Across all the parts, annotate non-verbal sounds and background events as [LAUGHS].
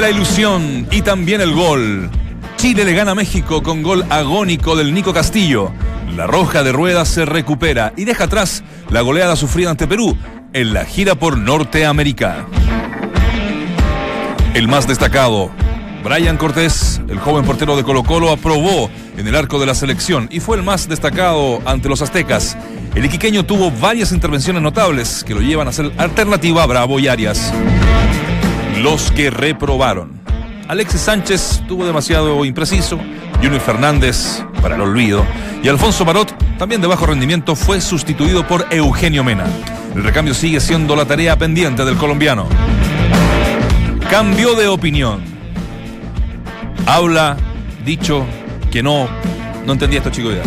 La ilusión y también el gol. Chile le gana a México con gol agónico del Nico Castillo. La roja de ruedas se recupera y deja atrás la goleada sufrida ante Perú en la gira por Norteamérica. El más destacado, Brian Cortés, el joven portero de Colo Colo, aprobó en el arco de la selección y fue el más destacado ante los aztecas. El iquiqueño tuvo varias intervenciones notables que lo llevan a ser alternativa a Bravo y Arias. Los que reprobaron. Alexis Sánchez tuvo demasiado impreciso, Junior Fernández para el olvido y Alfonso Marot, también de bajo rendimiento, fue sustituido por Eugenio Mena. El recambio sigue siendo la tarea pendiente del colombiano. Cambió de opinión. Habla, dicho que no. No entendía esto, Chico Vidal.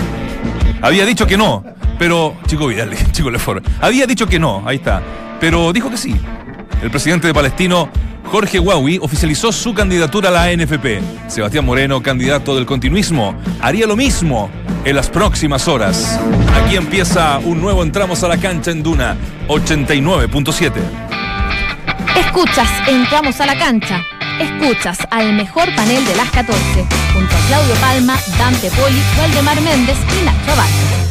Había dicho que no, pero. Chico Vidal, [LAUGHS] Chico Lefort. Había dicho que no, ahí está. Pero dijo que sí. El presidente de Palestino, Jorge Huawei, oficializó su candidatura a la ANFP. Sebastián Moreno, candidato del continuismo, haría lo mismo en las próximas horas. Aquí empieza un nuevo Entramos a la cancha en Duna 89.7. Escuchas, entramos a la cancha. Escuchas al mejor panel de las 14, junto a Claudio Palma, Dante Poli, Valdemar Méndez y Nacho Abad.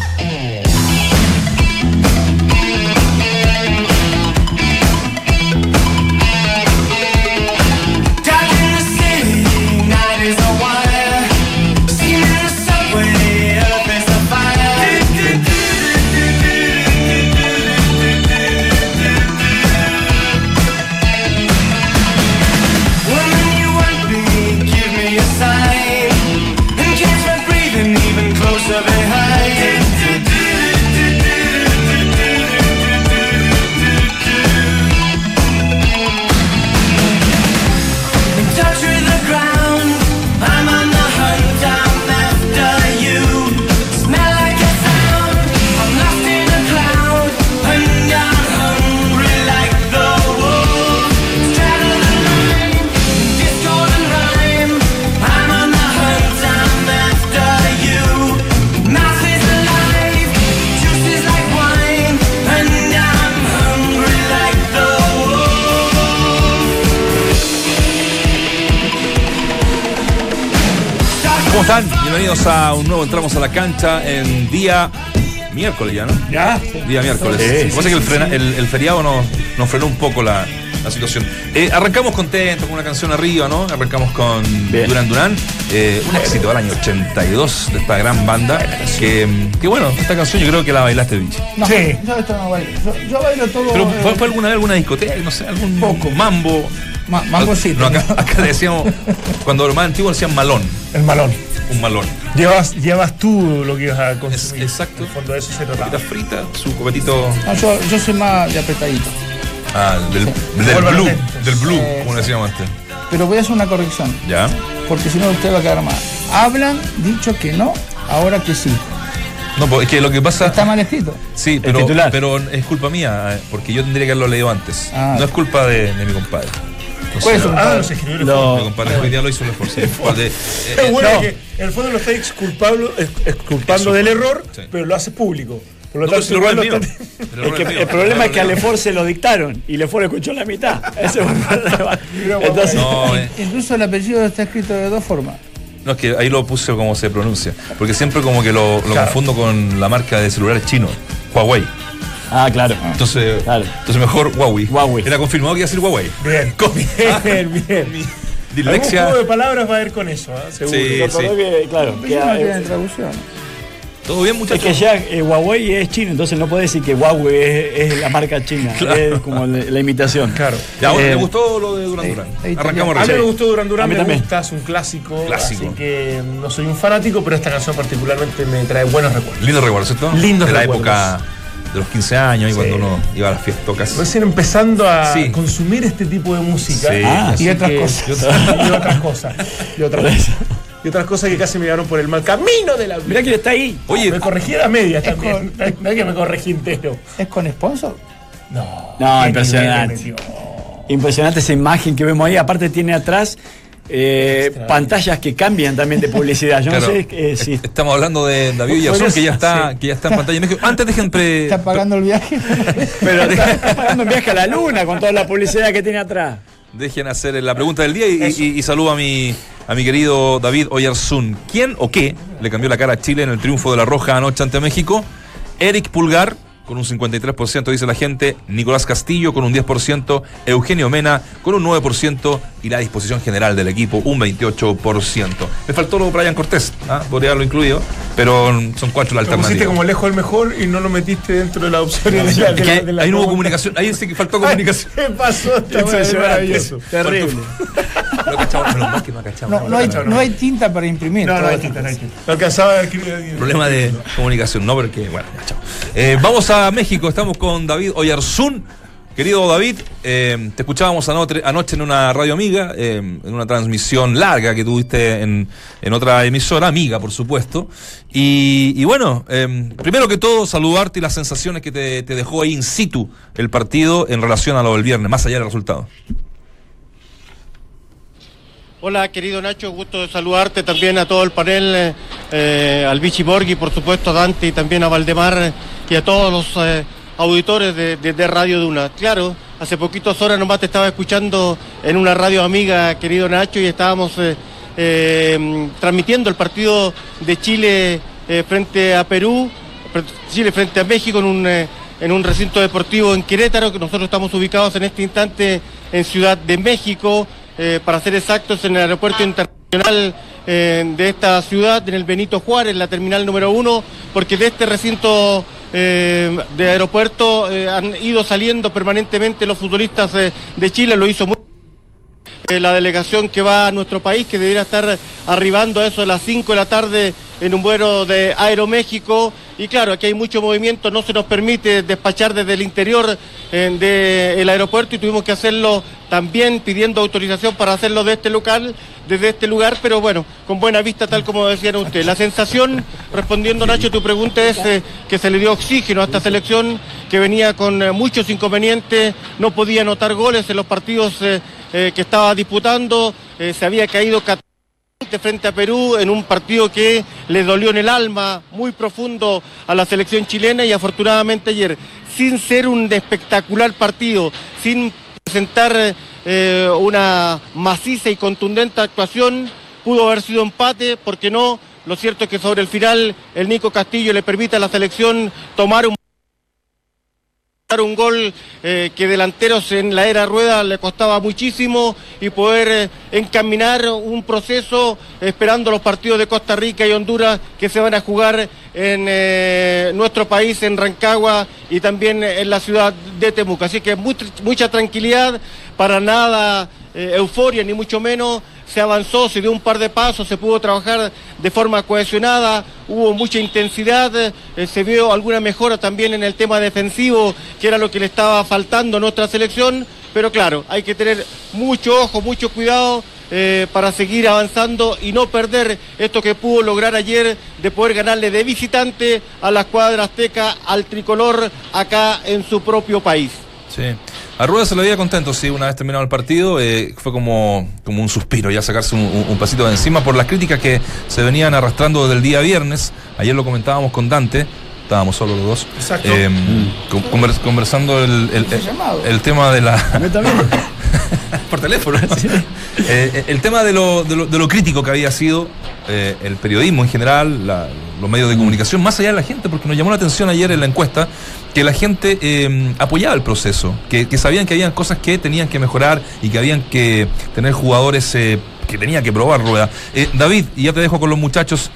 Nuevo Entramos a la cancha en día miércoles ya, ¿no? Ya. Día miércoles. Sí, Lo que pasa sí, es que el, sí, frena- sí. el- el feriado nos, nos frenó un poco la, la situación. Eh, arrancamos contentos con una canción arriba, ¿no? Arrancamos con Bien. Duran Duran, eh, un éxito del año 82 de esta gran banda. Que, que bueno, esta canción yo creo que la bailaste, Vichy. No, Sí. yo esto no bailo. Yo, yo bailo todo. Pero ¿fue, fue alguna vez alguna discoteca? No sé, algún Poco. mambo. ma- mambocito. No, acá, acá le decíamos, cuando los más antiguos decían malón, El malón. un malón. Llevas, llevas tú lo que ibas a Es- consumir. exacto. En el fondo de eso se Papitas trataba. fritas, su copetito No, yo, yo soy más de apretadito. ah, del, blue, del blue, Sí, como le decíamos antes. Pero voy a hacer una corrección. ¿Ya? Porque si no, usted va a quedar mal. Hablan, dicho que no, ahora que sí. No, pues es que lo que pasa. Está mal escrito. Sí, pero, pero es culpa mía, eh, porque yo tendría que haberlo leído antes. Ah. No es culpa de, de mi compadre. No ¿Cuál es su no, Ah, compadre? los hoy día lo hizo un esfuerzo. [LAUGHS] De- eh, Es eh, bueno no. que en el fondo lo está exculpando, ex- exculpando del error, Sí. pero lo hace público. Por lo no, tanto, si el error es [LAUGHS] Es que problema es que a Lefort se lo dictaron y Lefort escuchó la mitad. [LAUGHS] Ese fue el problema. Entonces, No, eh, Incluso el apellido está escrito de dos formas. no, es que ahí lo puse como se pronuncia. Porque siempre como que lo, lo Claro. confundo con la marca de celulares chino, Huawei. Ah, claro. Entonces, Claro. entonces mejor Huawei. Huawei. Era confirmado que iba a ser Huawei. Bien, [LAUGHS] bien, [LAUGHS] bien. Algún dislexia. juego de palabras va a ir con eso, ¿ah? seguro. Sí. Acordé que, claro, que, eh, traducción. ¿Todo bien, es muchachos? que ya eh, Huawei es chino, entonces no puede decir que Huawei es, es la marca china. Claro. Es como la, la imitación. Claro. Ya, bueno, Eh, ¿le gustó lo de Duran Duran? Arrancamos bien. A mí me gustó Duran A Duran, mí me también. gusta, es un clásico, Clásico. así que no soy un fanático, pero esta canción particularmente me trae buenos recuerdos. Lindo recuerdo, ¿cierto? Lindos De la recuerdos. época de los 15 años y Sí. cuando uno iba a las fiestas. Recién empezando a Sí. consumir este tipo de música. Sí. Ah, y otras que- cosas. Y otras, y otras cosas. Y otras cosas. Y otras cosas que casi me llevaron por el mal camino de la vida. Mirá que está ahí. Oye, me corregí a medias Es también. No es que me corregí entero. ¿Es con sponsor? No. No, impresionante. Impresionante esa imagen que vemos ahí. Aparte tiene atrás eh, pantallas que cambian también de publicidad. Yo claro, no sé eh, si... est- estamos hablando de David Villazón, que ya está, sí. que ya está en pantalla. México. Antes dejen pre. ¿Está pagando el viaje? Pero está pagando un viaje a la luna con toda la publicidad que tiene atrás. Dejen hacer la pregunta del día y, y- y saludo a mi, a mi querido David Oyarzún. ¿Quién o qué le cambió la cara a Chile en el triunfo de la Roja anoche ante México? Eric Pulgar, con un 53%, dice la gente. Nicolás Castillo, con un 10%. Eugenio Mena, con un 9%. Y la disposición general del equipo, un 28%. Me faltó lo Brian Cortés, ¿ah? podría haberlo incluido, pero son cuatro la Lo pusiste como lejos el mejor y no lo metiste dentro de las la, de que la- de la ahí no hubo comunicación, ahí sí que faltó [LAUGHS] comunicación. ¿Qué pasó? Es maravilloso. Terrible. No mal que no cachaba. No, no, hay, no hay tinta para imprimir. No, no hay tinta, no hay tinta. No alcanzaba a escribir. Problema de comunicación, no, porque, bueno, ya, chao. Eh, vamos a México, estamos con David Oyarzún. Querido David, eh, te escuchábamos anoche, anoche en una radio amiga, eh, en una transmisión larga que tuviste en, en otra emisora, amiga, por supuesto. Y, y bueno, eh, primero que todo, saludarte y las sensaciones que te, te dejó ahí in situ el partido en relación a lo del viernes, más allá del resultado. Hola, querido Nacho, gusto de saludarte también a todo el panel, eh, al Vichy Borghi, por supuesto, a Dante y también a Valdemar eh, y a todos los eh, auditores de, de- de Radio Duna. Claro, hace poquitas horas nomás te estaba escuchando en una radio amiga, querido Nacho, y estábamos transmitiendo el partido de Chile frente a Perú, Chile frente a México en un, en un recinto deportivo en Querétaro, que nosotros estamos ubicados en este instante en Ciudad de México, eh, para ser exactos, en el aeropuerto internacional eh, de esta ciudad, en el Benito Juárez, la terminal número uno, porque de este recinto eh, de aeropuerto han ido saliendo permanentemente los futbolistas de Chile, lo hizo muy la delegación que va a nuestro país, que debería estar arribando a eso de las 5 de la tarde en un vuelo de Aeroméxico. Y claro, aquí hay mucho movimiento, no se nos permite despachar desde el interior eh, del aeropuerto y tuvimos que hacerlo también pidiendo autorización para hacerlo de este local, desde este lugar, pero bueno, con buena vista, tal como decían ustedes. La sensación, respondiendo Nacho, tu pregunta es eh, que se le dio oxígeno a esta selección que venía con eh, muchos inconvenientes, no podía anotar goles en los partidos eh, que estaba disputando, se había caído frente a Perú en un partido que le dolió en el alma, muy profundo a la selección chilena y afortunadamente ayer, sin ser un espectacular partido, sin presentar eh, una maciza y contundente actuación, pudo haber sido empate, porque no, lo cierto es que sobre el final el Nico Castillo le permite a la selección tomar un un gol eh, que delanteros en la era rueda le costaba muchísimo y poder eh, encaminar un proceso esperando los partidos de Costa Rica y Honduras que se van a jugar en eh, nuestro país, en Rancagua y también en la ciudad de Temuco. Así que mucha, tranquilidad, para nada euforia ni mucho menos. Se avanzó, se dio un par de pasos, se pudo trabajar de forma cohesionada, hubo mucha intensidad, eh, se vio alguna mejora también en el tema defensivo, que era lo que le estaba faltando a nuestra selección, pero claro, hay que tener mucho ojo, mucho cuidado eh, para seguir avanzando y no perder esto que pudo lograr ayer de poder ganarle de visitante a la escuadra azteca, al tricolor acá en su propio país. Sí. A Rueda se lo veía contento, sí, una vez terminado el partido. eh, fue como, como un suspiro, ya sacarse un, un- un pasito de encima por las críticas que se venían arrastrando desde el día viernes. Ayer lo comentábamos con Dante, estábamos solo los dos. Exacto. eh, convers- conversando el, el- el- llamado. el tema de la. [LAUGHS] Por teléfono. Eh, el tema de lo, de, lo, de lo crítico que había sido eh, el periodismo en general, la- los medios de comunicación, más allá de la gente, porque nos llamó la atención ayer en la encuesta que la gente eh, apoyaba el proceso, que, que sabían que habían cosas que tenían que mejorar y que habían que tener jugadores eh, que tenía que probar rueda. Eh, David, y ya te dejo con los muchachos.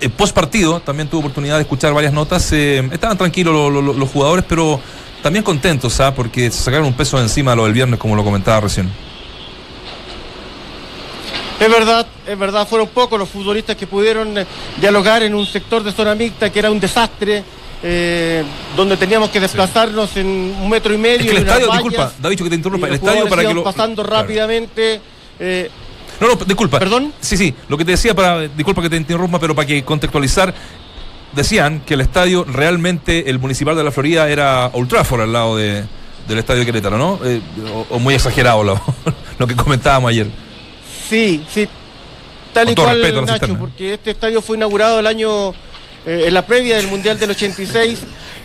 Eh, post partido también tuve oportunidad de escuchar varias notas. estaban tranquilos lo- lo- lo- los jugadores, pero también contentos, ¿ah? porque se sacaron un peso de encima lo del viernes, como lo comentaba recién. Es verdad, es verdad, fueron pocos los futbolistas que pudieron eh, dialogar en un sector de zona mixta que era un desastre, eh, donde teníamos que desplazarnos en un metro y medio. Es que el estadio, disculpa, David, que te interrumpa, el estadio para que lo. pasando Claro. rápidamente. eh, No, no, disculpa. ¿Perdón? Sí, sí, lo que te decía para. Disculpa que te interrumpa, pero para que contextualizar. Decían que el estadio realmente, el municipal de la Florida, era Old Trafford al lado de, del estadio de Querétaro, ¿no? Eh, o, o muy exagerado lo, [LAUGHS] lo que comentábamos ayer. Sí, sí, tal Con y cual, respeto Nacho, porque este estadio fue inaugurado el año, eh, en la previa del Mundial del 86.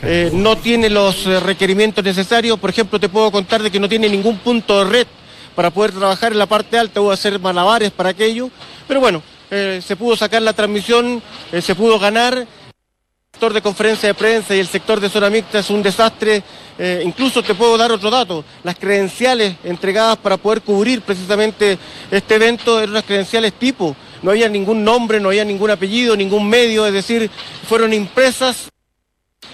eh, no tiene los eh, requerimientos necesarios. Por ejemplo, te puedo contar de que no tiene ningún punto de red para poder trabajar en la parte alta, hubo hacer malabares para aquello, pero bueno, eh, se pudo sacar la transmisión, se pudo ganar. El sector de conferencia de prensa y el sector de zona mixta es un desastre. Eh, incluso te puedo dar otro dato. Las credenciales entregadas para poder cubrir precisamente este evento eran unas credenciales tipo. No había ningún nombre, no había ningún apellido, ningún medio, es decir, fueron impresas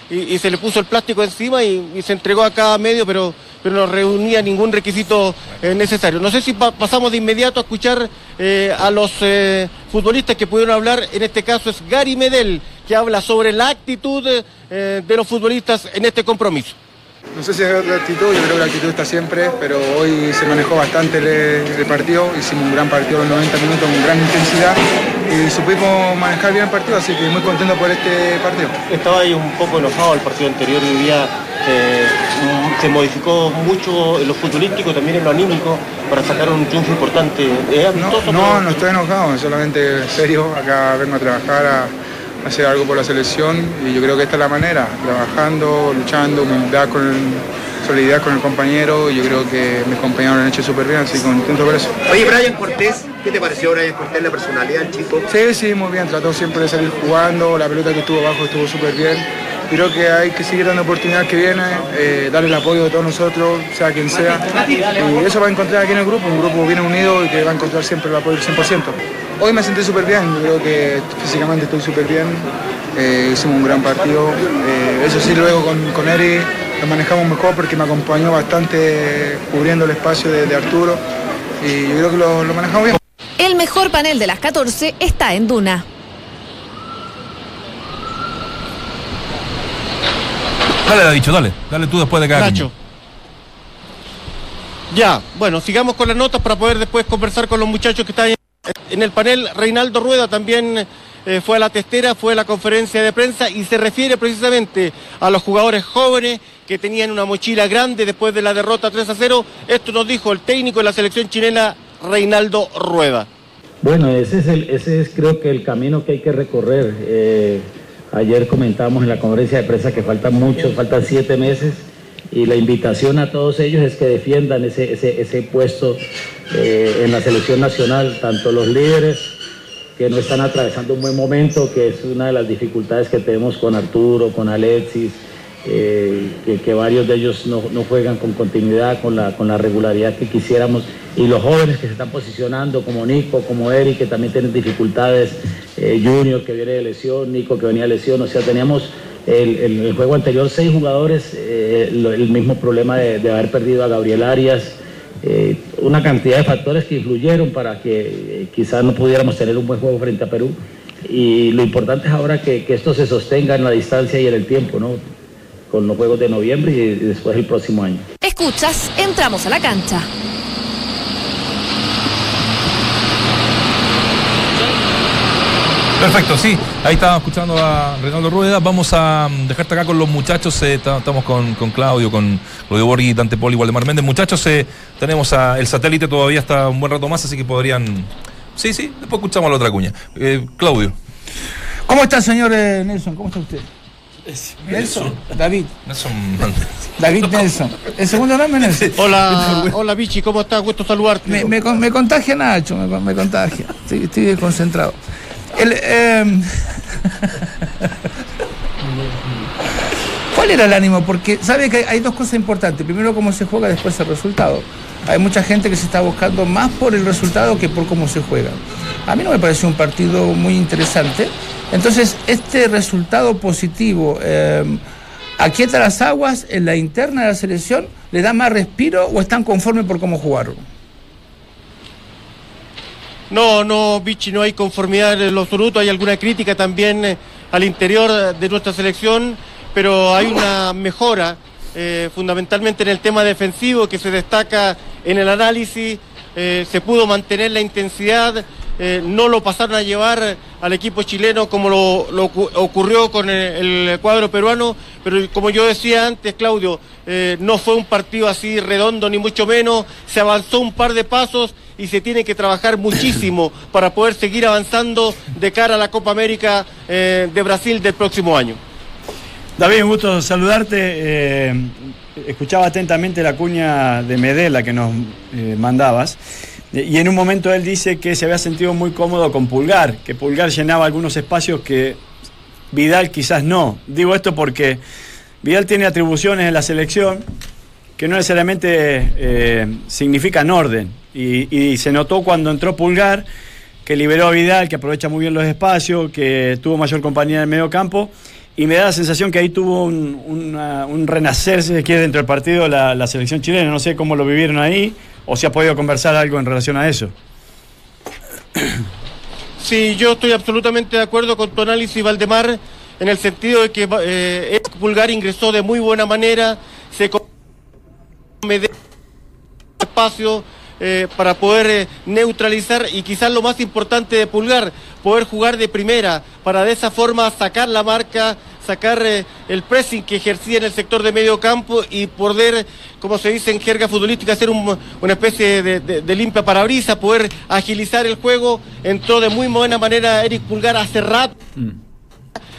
y, se le puso el plástico encima y, se entregó a cada medio, pero, pero no reunía ningún requisito eh, necesario. No sé si pa- pasamos de inmediato a escuchar eh, a los eh, futbolistas que pudieron hablar, en este caso es Gary Medel, que habla sobre la actitud de los futbolistas en este compromiso. No sé si es la actitud, yo creo que la actitud está siempre, pero hoy se manejó bastante el, el partido, hicimos un gran partido los 90 minutos con gran intensidad y supimos manejar bien el partido, así que muy contento por este partido. Estaba ahí un poco enojado el partido anterior, hoy día eh, se modificó mucho en lo futbolístico, también en lo anímico, para sacar un triunfo importante. ¿Es No, no, no estoy enojado, solamente serio, acá vengo a trabajar, a hacer algo por la selección y yo creo que esta es la manera, trabajando, luchando, humildad con el, solidaridad con el compañero y yo creo que mis compañeros lo han hecho súper bien, así que contento por eso. Oye, Brian Cortés, ¿qué te pareció Brian Cortés, la personalidad del chico? Sí, sí, muy bien, trató siempre de salir jugando, la pelota que estuvo abajo estuvo súper bien. Creo que hay que seguir dando oportunidad que viene, eh, darle el apoyo de todos nosotros, sea quien sea. Y eso va a encontrar aquí en el grupo, un grupo bien unido y que va a encontrar siempre el apoyo del 100%. Hoy me sentí súper bien, yo creo que físicamente estoy súper bien, eh, hicimos un gran partido. Eh, eso sí, luego con, con Eri lo manejamos mejor porque me acompañó bastante cubriendo el espacio de, de Arturo y yo creo que lo, lo manejamos bien. El mejor panel de las 14 está en Duna. Dale, ha dicho, dale. Dale tú después de cada Nacho. Ya, bueno, sigamos con las notas para poder después conversar con los muchachos que están en- en el panel. Reinaldo Rueda también eh, fue a la testera, fue a la conferencia de prensa y se refiere precisamente a los jugadores jóvenes que tenían una mochila grande después de la derrota 3 a 0. Esto nos dijo el técnico de la selección chilena, Reinaldo Rueda. Bueno, ese es, el, ese es creo que el camino que hay que recorrer. Eh, ayer comentábamos en la conferencia de prensa que faltan muchos, faltan siete meses y la invitación a todos ellos es que defiendan ese, ese, ese puesto eh, en la selección nacional, tanto los líderes que no están atravesando un buen momento, que es una de las dificultades que tenemos con Arturo, con Alexis, eh, que, varios de ellos no, juegan con continuidad, con la, con la regularidad que quisiéramos, y los jóvenes que se están posicionando, como Nico, como Eric, que también tienen dificultades, eh, Junior que viene de lesión, Nico que venía de lesión, o sea, teníamos el, el- juego anterior seis jugadores, eh, el mismo problema de, haber perdido a Gabriel Arias, una cantidad de factores que influyeron para que quizás no pudiéramos tener un buen juego frente a Perú. Y lo importante es ahora que, que esto se sostenga en la distancia y en el tiempo, ¿no? Con los juegos de noviembre y después el próximo año. Escuchas, entramos a la cancha. Perfecto, sí. Ahí estábamos escuchando a Reinaldo Rueda. Vamos a mm, dejarte acá con los muchachos. eh, ta- estamos con, con Claudio, con Claudio Borghi, Dante Poli, Waldemar Méndez. Muchachos, eh, tenemos a, el satélite todavía hasta un buen rato más, así que podrían. Sí, sí, después escuchamos a la otra cuña. Eh, Claudio. ¿Cómo está, señor eh, Nelson? ¿Cómo está usted? Nelson. David. Nelson David Nelson. ¿El segundo nombre Nelson? Hola, [LAUGHS] hola Vichy, ¿cómo estás? Gusto saludarte. Me, me, con- me contagia Nacho, me, me contagia. Estoy, estoy desconcentrado. El, eh, [LAUGHS] ¿Cuál era el ánimo? Porque sabe que hay dos cosas importantes. Primero cómo se juega, después el resultado. Hay mucha gente que se está buscando más por el resultado que por cómo se juega. A mí no me pareció un partido muy interesante. Entonces, este resultado positivo eh, aquieta las aguas en la interna de la selección, le da más respiro o están conformes por cómo jugaron. No, no, Vichy, no hay conformidad en lo absoluto. Hay alguna crítica también eh, al interior de nuestra selección, pero hay una mejora, eh, fundamentalmente en el tema defensivo, que se destaca en el análisis. Eh, se pudo mantener la intensidad, eh, no lo pasaron a llevar al equipo chileno como lo, lo ocu- ocurrió con el, el cuadro peruano, pero como yo decía antes, Claudio, eh, no fue un partido así redondo ni mucho menos, se avanzó un par de pasos y se tiene que trabajar muchísimo [LAUGHS] para poder seguir avanzando de cara a la Copa América eh, de Brasil del próximo año. David, un gusto saludarte. Escuchaba atentamente la cuña de Medela que nos eh, mandabas. Y en un momento él dice que se había sentido muy cómodo con Pulgar, que Pulgar llenaba algunos espacios que Vidal quizás no. Digo esto porque Vidal tiene atribuciones en la selección que no necesariamente eh, significan orden. Y, y se notó cuando entró Pulgar, que liberó a Vidal, que aprovecha muy bien los espacios, que tuvo mayor compañía en el medio campo. Y me da la sensación que ahí tuvo un, una- un renacer, si se quiere, dentro del partido la, la selección chilena. No sé cómo lo vivieron ahí o si ha podido conversar algo en relación a eso. [CLEARS THROAT] Sí, yo estoy absolutamente de acuerdo con tu análisis, Valdemar, en el sentido de que eh, Pulgar ingresó de muy buena manera, se espacio eh, para poder eh, neutralizar y quizás lo más importante de Pulgar, poder jugar de primera, para de esa forma sacar la marca, sacar eh, el pressing que ejercía en el sector de medio campo y poder, como se dice en jerga futbolística, hacer un- una especie de, de- de limpia parabrisas, poder agilizar el juego. Entró de muy buena manera Eric Pulgar hace rato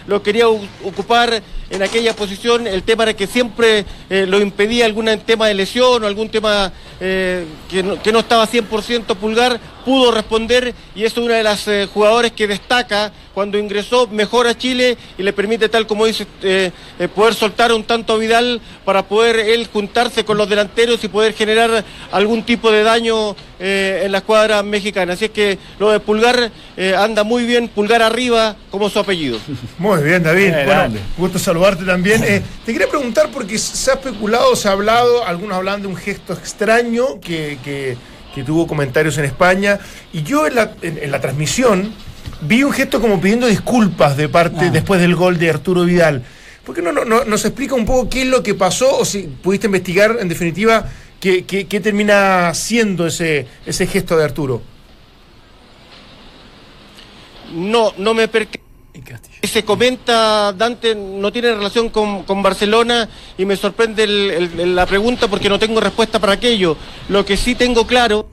lo quería ocupar en aquella posición. El tema era que siempre eh, lo impedía algún tema de lesión o algún tema eh, que, no, que no estaba 100% pulgar. Pudo responder y es una de las eh, jugadores que destaca cuando ingresó mejor a Chile y le permite, tal como dice, eh, eh, poder soltar un tanto a Vidal para poder él juntarse con los delanteros y poder generar algún tipo de daño eh, en la escuadra mexicana. Así es que lo de Pulgar eh, anda muy bien, Pulgar arriba como su apellido. [LAUGHS] Muy bien, David. Eh, bueno, gusto saludarte también. Eh, te quería preguntar porque se ha especulado, se ha hablado, algunos hablan de un gesto extraño que, que- que tuvo comentarios en España. Y yo en la, en- en la transmisión vi un gesto como pidiendo disculpas de parte Ah. después del gol de Arturo Vidal. ¿Por qué no, no- no- nos explica un poco qué es lo que pasó o si pudiste investigar en definitiva qué, qué- qué termina siendo ese, ese gesto de Arturo? No, no me percaté. Se comenta, Dante, no tiene relación con, con Barcelona y me sorprende el- el- el- la pregunta porque no tengo respuesta para aquello. Lo que sí tengo claro,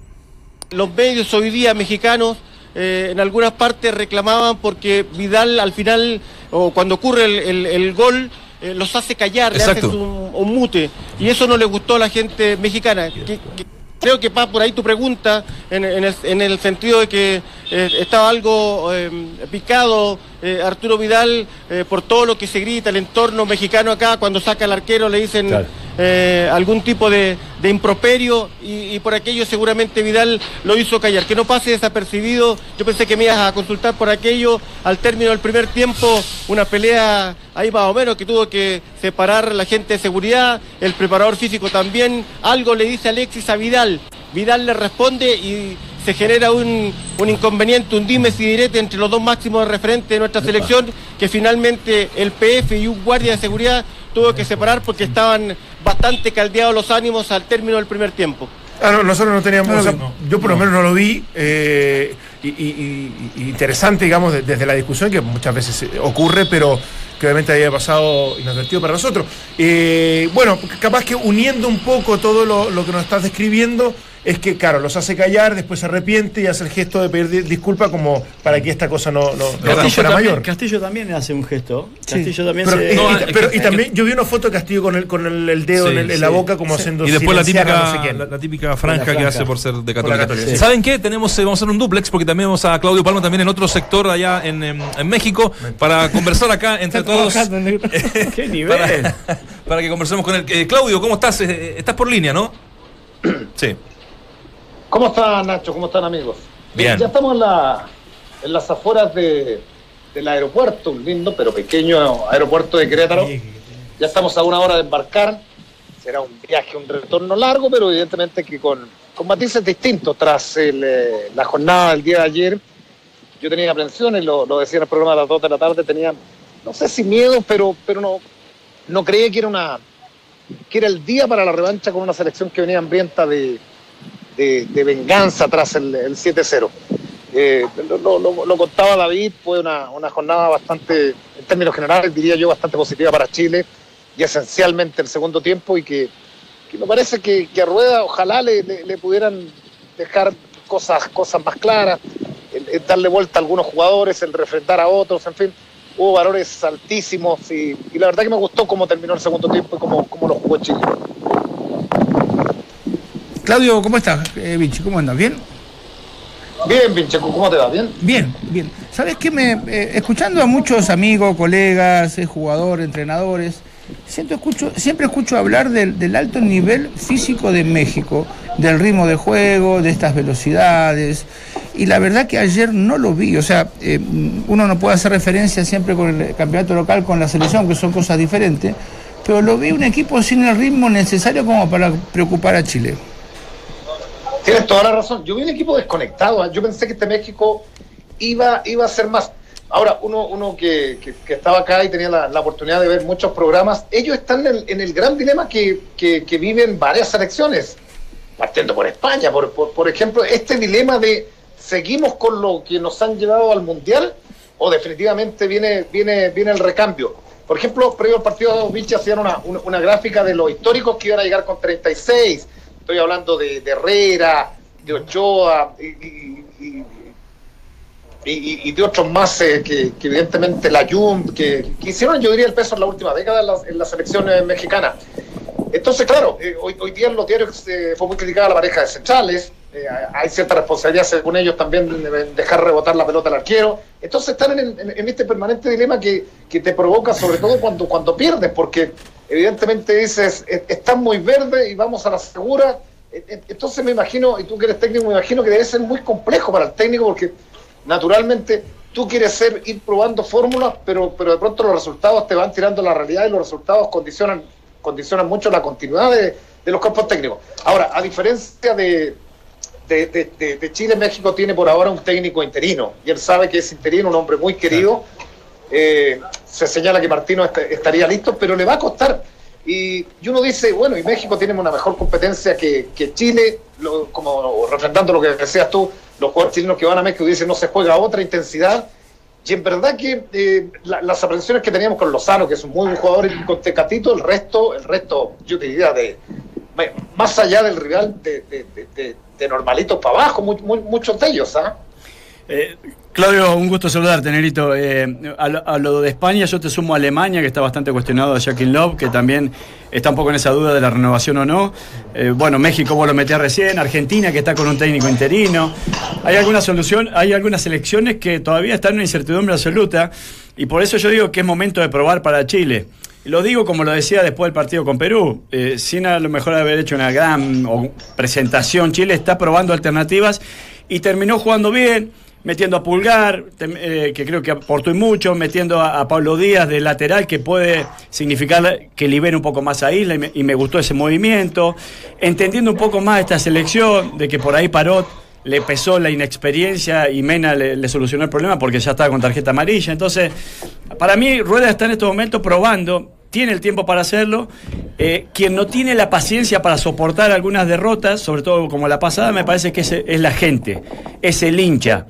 los medios hoy día mexicanos eh, en algunas partes reclamaban porque Vidal al final, o cuando ocurre el, el- el gol, eh, los hace callar, le hace un, un mute. Y eso no le gustó a la gente mexicana. Que- que- creo que va por ahí tu pregunta, en, en el, en el sentido de que eh, estaba algo eh, picado eh, Arturo Vidal eh, por todo lo que se grita, el entorno mexicano acá, cuando saca al arquero le dicen Claro. eh, algún tipo de, de improperio y, y por aquello seguramente Vidal lo hizo callar. Que no pase desapercibido, yo pensé que me ibas a consultar por aquello al término del primer tiempo, una pelea ahí más o menos que tuvo que separar la gente de seguridad, el preparador físico también, algo le dice Alexis a Vidal, Vidal le responde y se genera un, un inconveniente, un dimes y direte entre los dos máximos referentes de nuestra selección, que finalmente el PF y un guardia de seguridad tuvo que separar porque estaban bastante caldeados los ánimos al término del primer tiempo. Ah, no, nosotros no teníamos, No lo o sea, vi, no. yo por lo menos no lo vi, eh, y, y- y- y interesante, digamos, de- desde la discusión que muchas veces eh, ocurre, pero que obviamente había pasado inadvertido para nosotros. Eh, bueno, capaz que uniendo un poco todo lo, lo que nos estás describiendo, es que, claro, los hace callar, después se arrepiente y hace el gesto de pedir di- disculpas como para que esta cosa no, no, no Castillo fuera también, mayor. Castillo también hace un gesto. Sí. Castillo también pero, se... y, No, y- es pero- que- y es también yo vi una foto de Castillo con el, con el, el dedo Sí, en, el- en la boca como haciendo Y después la típica, a no sé quién. la, la típica franja, La que hace por ser de Católica. Católica, sí. ¿Saben qué? Tenemos, eh, vamos a hacer un duplex porque también vamos a Claudio Palma también en otro sector allá en, en- en México para conversar acá entre todos. [LAUGHS] ¡Qué nivel! Para, [LAUGHS] para que conversemos con él. Eh, Claudio, ¿cómo estás? Eh, estás por línea, ¿no? [CLEARS THROAT] Sí. ¿Cómo están, Nacho? ¿Cómo están, amigos? Bien. Ya estamos en, la, en las afueras de, del aeropuerto, un lindo pero pequeño aeropuerto de Querétaro. Ya estamos a una hora de embarcar. Será un viaje, un retorno largo, pero evidentemente que con, con matices distintos tras el, eh, la jornada del día de ayer. Yo tenía aprensiones, lo, lo decía en el programa a las 2 de la tarde, tenía, no sé si miedo, pero, pero no, no creía que era, una, que era el día para la revancha con una selección que venía hambrienta de, de, venganza tras el, el 7-0. Eh, lo, contaba David, fue una, una jornada bastante, en términos generales, diría yo, bastante positiva para Chile y esencialmente el segundo tiempo y que, que me parece que, a Rueda ojalá le, le- pudieran dejar cosas, cosas más claras, el- darle vuelta a algunos jugadores, el refrendar a otros, en fin, hubo valores altísimos y, y la verdad que me gustó cómo terminó el segundo tiempo y cómo, cómo lo jugó Chile. Claudio, ¿cómo estás? Eh, Vinci, ¿cómo andas? ¿Bien? Bien, Vincheco, ¿cómo te va? ¿Bien? Bien, bien. ¿Sabes qué? Me, eh, escuchando a muchos amigos, colegas, eh, jugadores, entrenadores, siento, escucho, siempre escucho hablar del, del alto nivel físico de México, del ritmo de juego, de estas velocidades. Y la verdad que ayer no lo vi. O sea, eh, uno no puede hacer referencia siempre con el campeonato local, con la selección, que son cosas diferentes. Pero lo vi un equipo sin el ritmo necesario como para preocupar a Chile. Tienes toda la razón. Yo vi un equipo desconectado. ¿eh? Yo pensé que este México iba, iba a ser más. Ahora, uno, uno que, que- estaba acá y tenía la, la oportunidad de ver muchos programas, ellos están en, el gran dilema que, que- viven varias selecciones, partiendo por España, por, por, por ejemplo, este dilema de seguimos con lo que nos han llevado al Mundial o definitivamente viene, viene, viene el recambio. Por ejemplo, previo al partido, Vichy hacían una, una gráfica de los históricos que iban a llegar con 36. Estoy hablando de, Herrera, de Ochoa y, de otros más eh, que, evidentemente la Jun, que, hicieron yo diría el peso en la última década en la, en la selección mexicana. Entonces, claro, eh, hoy, día en los diarios eh, fue muy criticada la pareja de centrales, hay cierta responsabilidad según ellos también de dejar rebotar la pelota al arquero. Entonces están en, en- en este permanente dilema que, que te provoca sobre todo cuando, cuando pierdes, porque evidentemente dices, "E- estás muy verde y vamos a la segura. E- e- Entonces me imagino, y tú que eres técnico, me imagino que debe ser muy complejo para el técnico porque naturalmente tú quieres ser, ir probando fórmulas, pero, pero de pronto los resultados te van tirando la realidad y los resultados condicionan, condicionan mucho la continuidad de, de los campos técnicos. Ahora, a diferencia de, de, de- de- de Chile, México tiene por ahora un técnico interino y él sabe que es interino, un hombre muy querido. Eh, se señala que Martino est- estaría listo, pero le va a costar. Y, y uno dice, bueno, y México tiene una mejor competencia que, que Chile, como refrendando lo que decías tú, los jugadores chilenos que van a México dicen no se juega a otra intensidad. Y en verdad que eh, la- las aprensiones que teníamos con Lozano, que es un muy buen jugador, y con Tecatito, el resto, el resto, yo diría, de más allá del rival, de, de, de- normalitos para abajo, mu- mu- muchos de ellos, ¿ah? Claudio, un gusto saludarte, Nerito. Eh, a, lo, a lo de España yo te sumo a Alemania, que está bastante cuestionado a Jackie Love, que también está un poco en esa duda de la renovación o no. Eh, bueno, México vos lo metías recién, Argentina que está con un técnico interino. Hay alguna solución, hay algunas selecciones que todavía están en una incertidumbre absoluta y por eso yo digo que es momento de probar para Chile. Lo digo como lo decía después del partido con Perú, eh, sin a lo mejor haber hecho una gran presentación, Chile está probando alternativas y terminó jugando bien, metiendo a Pulgar, eh, que creo que aportó mucho, metiendo a, Pablo Díaz de lateral, que puede significar que libere un poco más a Isla, y me, gustó ese movimiento, entendiendo un poco más esta selección, de que por ahí Parot le pesó la inexperiencia y Mena le, le solucionó el problema porque ya estaba con tarjeta amarilla. Entonces, para mí, Rueda está en estos momentos probando, tiene el tiempo para hacerlo. Eh, quien no tiene la paciencia para soportar algunas derrotas, sobre todo como la pasada, me parece que es, es la gente, es el hincha.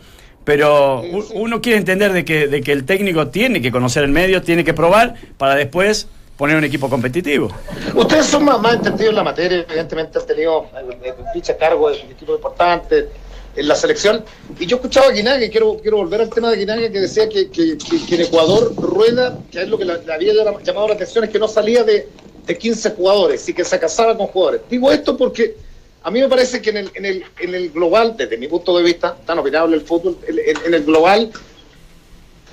Pero uno quiere entender de que, de que el técnico tiene que conocer el medio, tiene que probar para después poner un equipo competitivo. Ustedes son más, más entendidos en la materia, evidentemente han tenido eh, ficha a cargo de equipos importantes en la selección. Y yo escuchaba a Guinaga, y quiero, quiero volver al tema de Guinaga, que decía que, que- que- que en Ecuador rueda, que es lo que le, había llam- llamado la atención, es que no salía de, de 15 jugadores y que se casaba con jugadores. Digo esto porque a mí me parece que en el, en el, en el global, desde mi punto de vista, tan opinable el fútbol, en, el global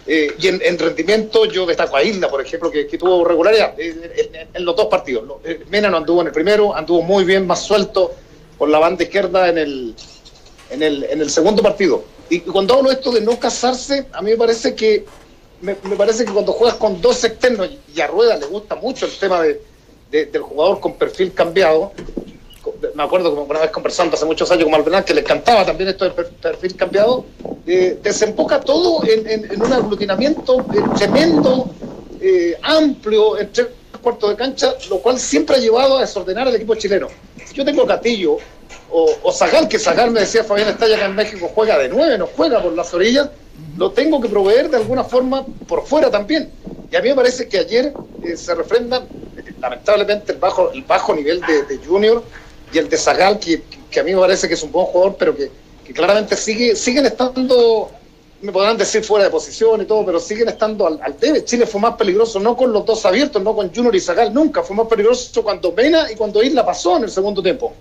eh, y en, en rendimiento yo destaco a Isla, por ejemplo, que, tuvo regularidad eh, en, los dos partidos. Eh, Mena no anduvo en el primero, anduvo muy bien, más suelto por la banda izquierda en el, en el, en el segundo partido. Y cuando hablo esto de no casarse, a mí me parece que me, parece que cuando juegas con dos externos, y a Rueda le gusta mucho el tema de- del jugador con perfil cambiado, me acuerdo como una vez conversando hace muchos años con Malvenal, que le encantaba también esto del per- perfil cambiado, eh, desemboca todo en, en- en un aglutinamiento eh, tremendo, eh, amplio, en tres cuartos de cancha, lo cual siempre ha llevado a desordenar al equipo chileno. Yo tengo Catillo o, o Zagal, que Zagal me decía Fabián Estalla que en México juega de nueve, no juega por las orillas, lo tengo que proveer de alguna forma por fuera también. Y a mí me parece que ayer eh, se refrendan eh, lamentablemente el bajo, el bajo nivel de, de Junior y el de Zagal, que, que a mí me parece que es un buen jugador, pero que, claramente sigue, siguen estando, me podrán decir fuera de posición y todo, pero siguen estando al, al debe. Chile fue más peligroso no con los dos abiertos, no con Junior y Zagal, nunca. Fue más peligroso cuando Mena y cuando Isla pasó en el segundo tiempo.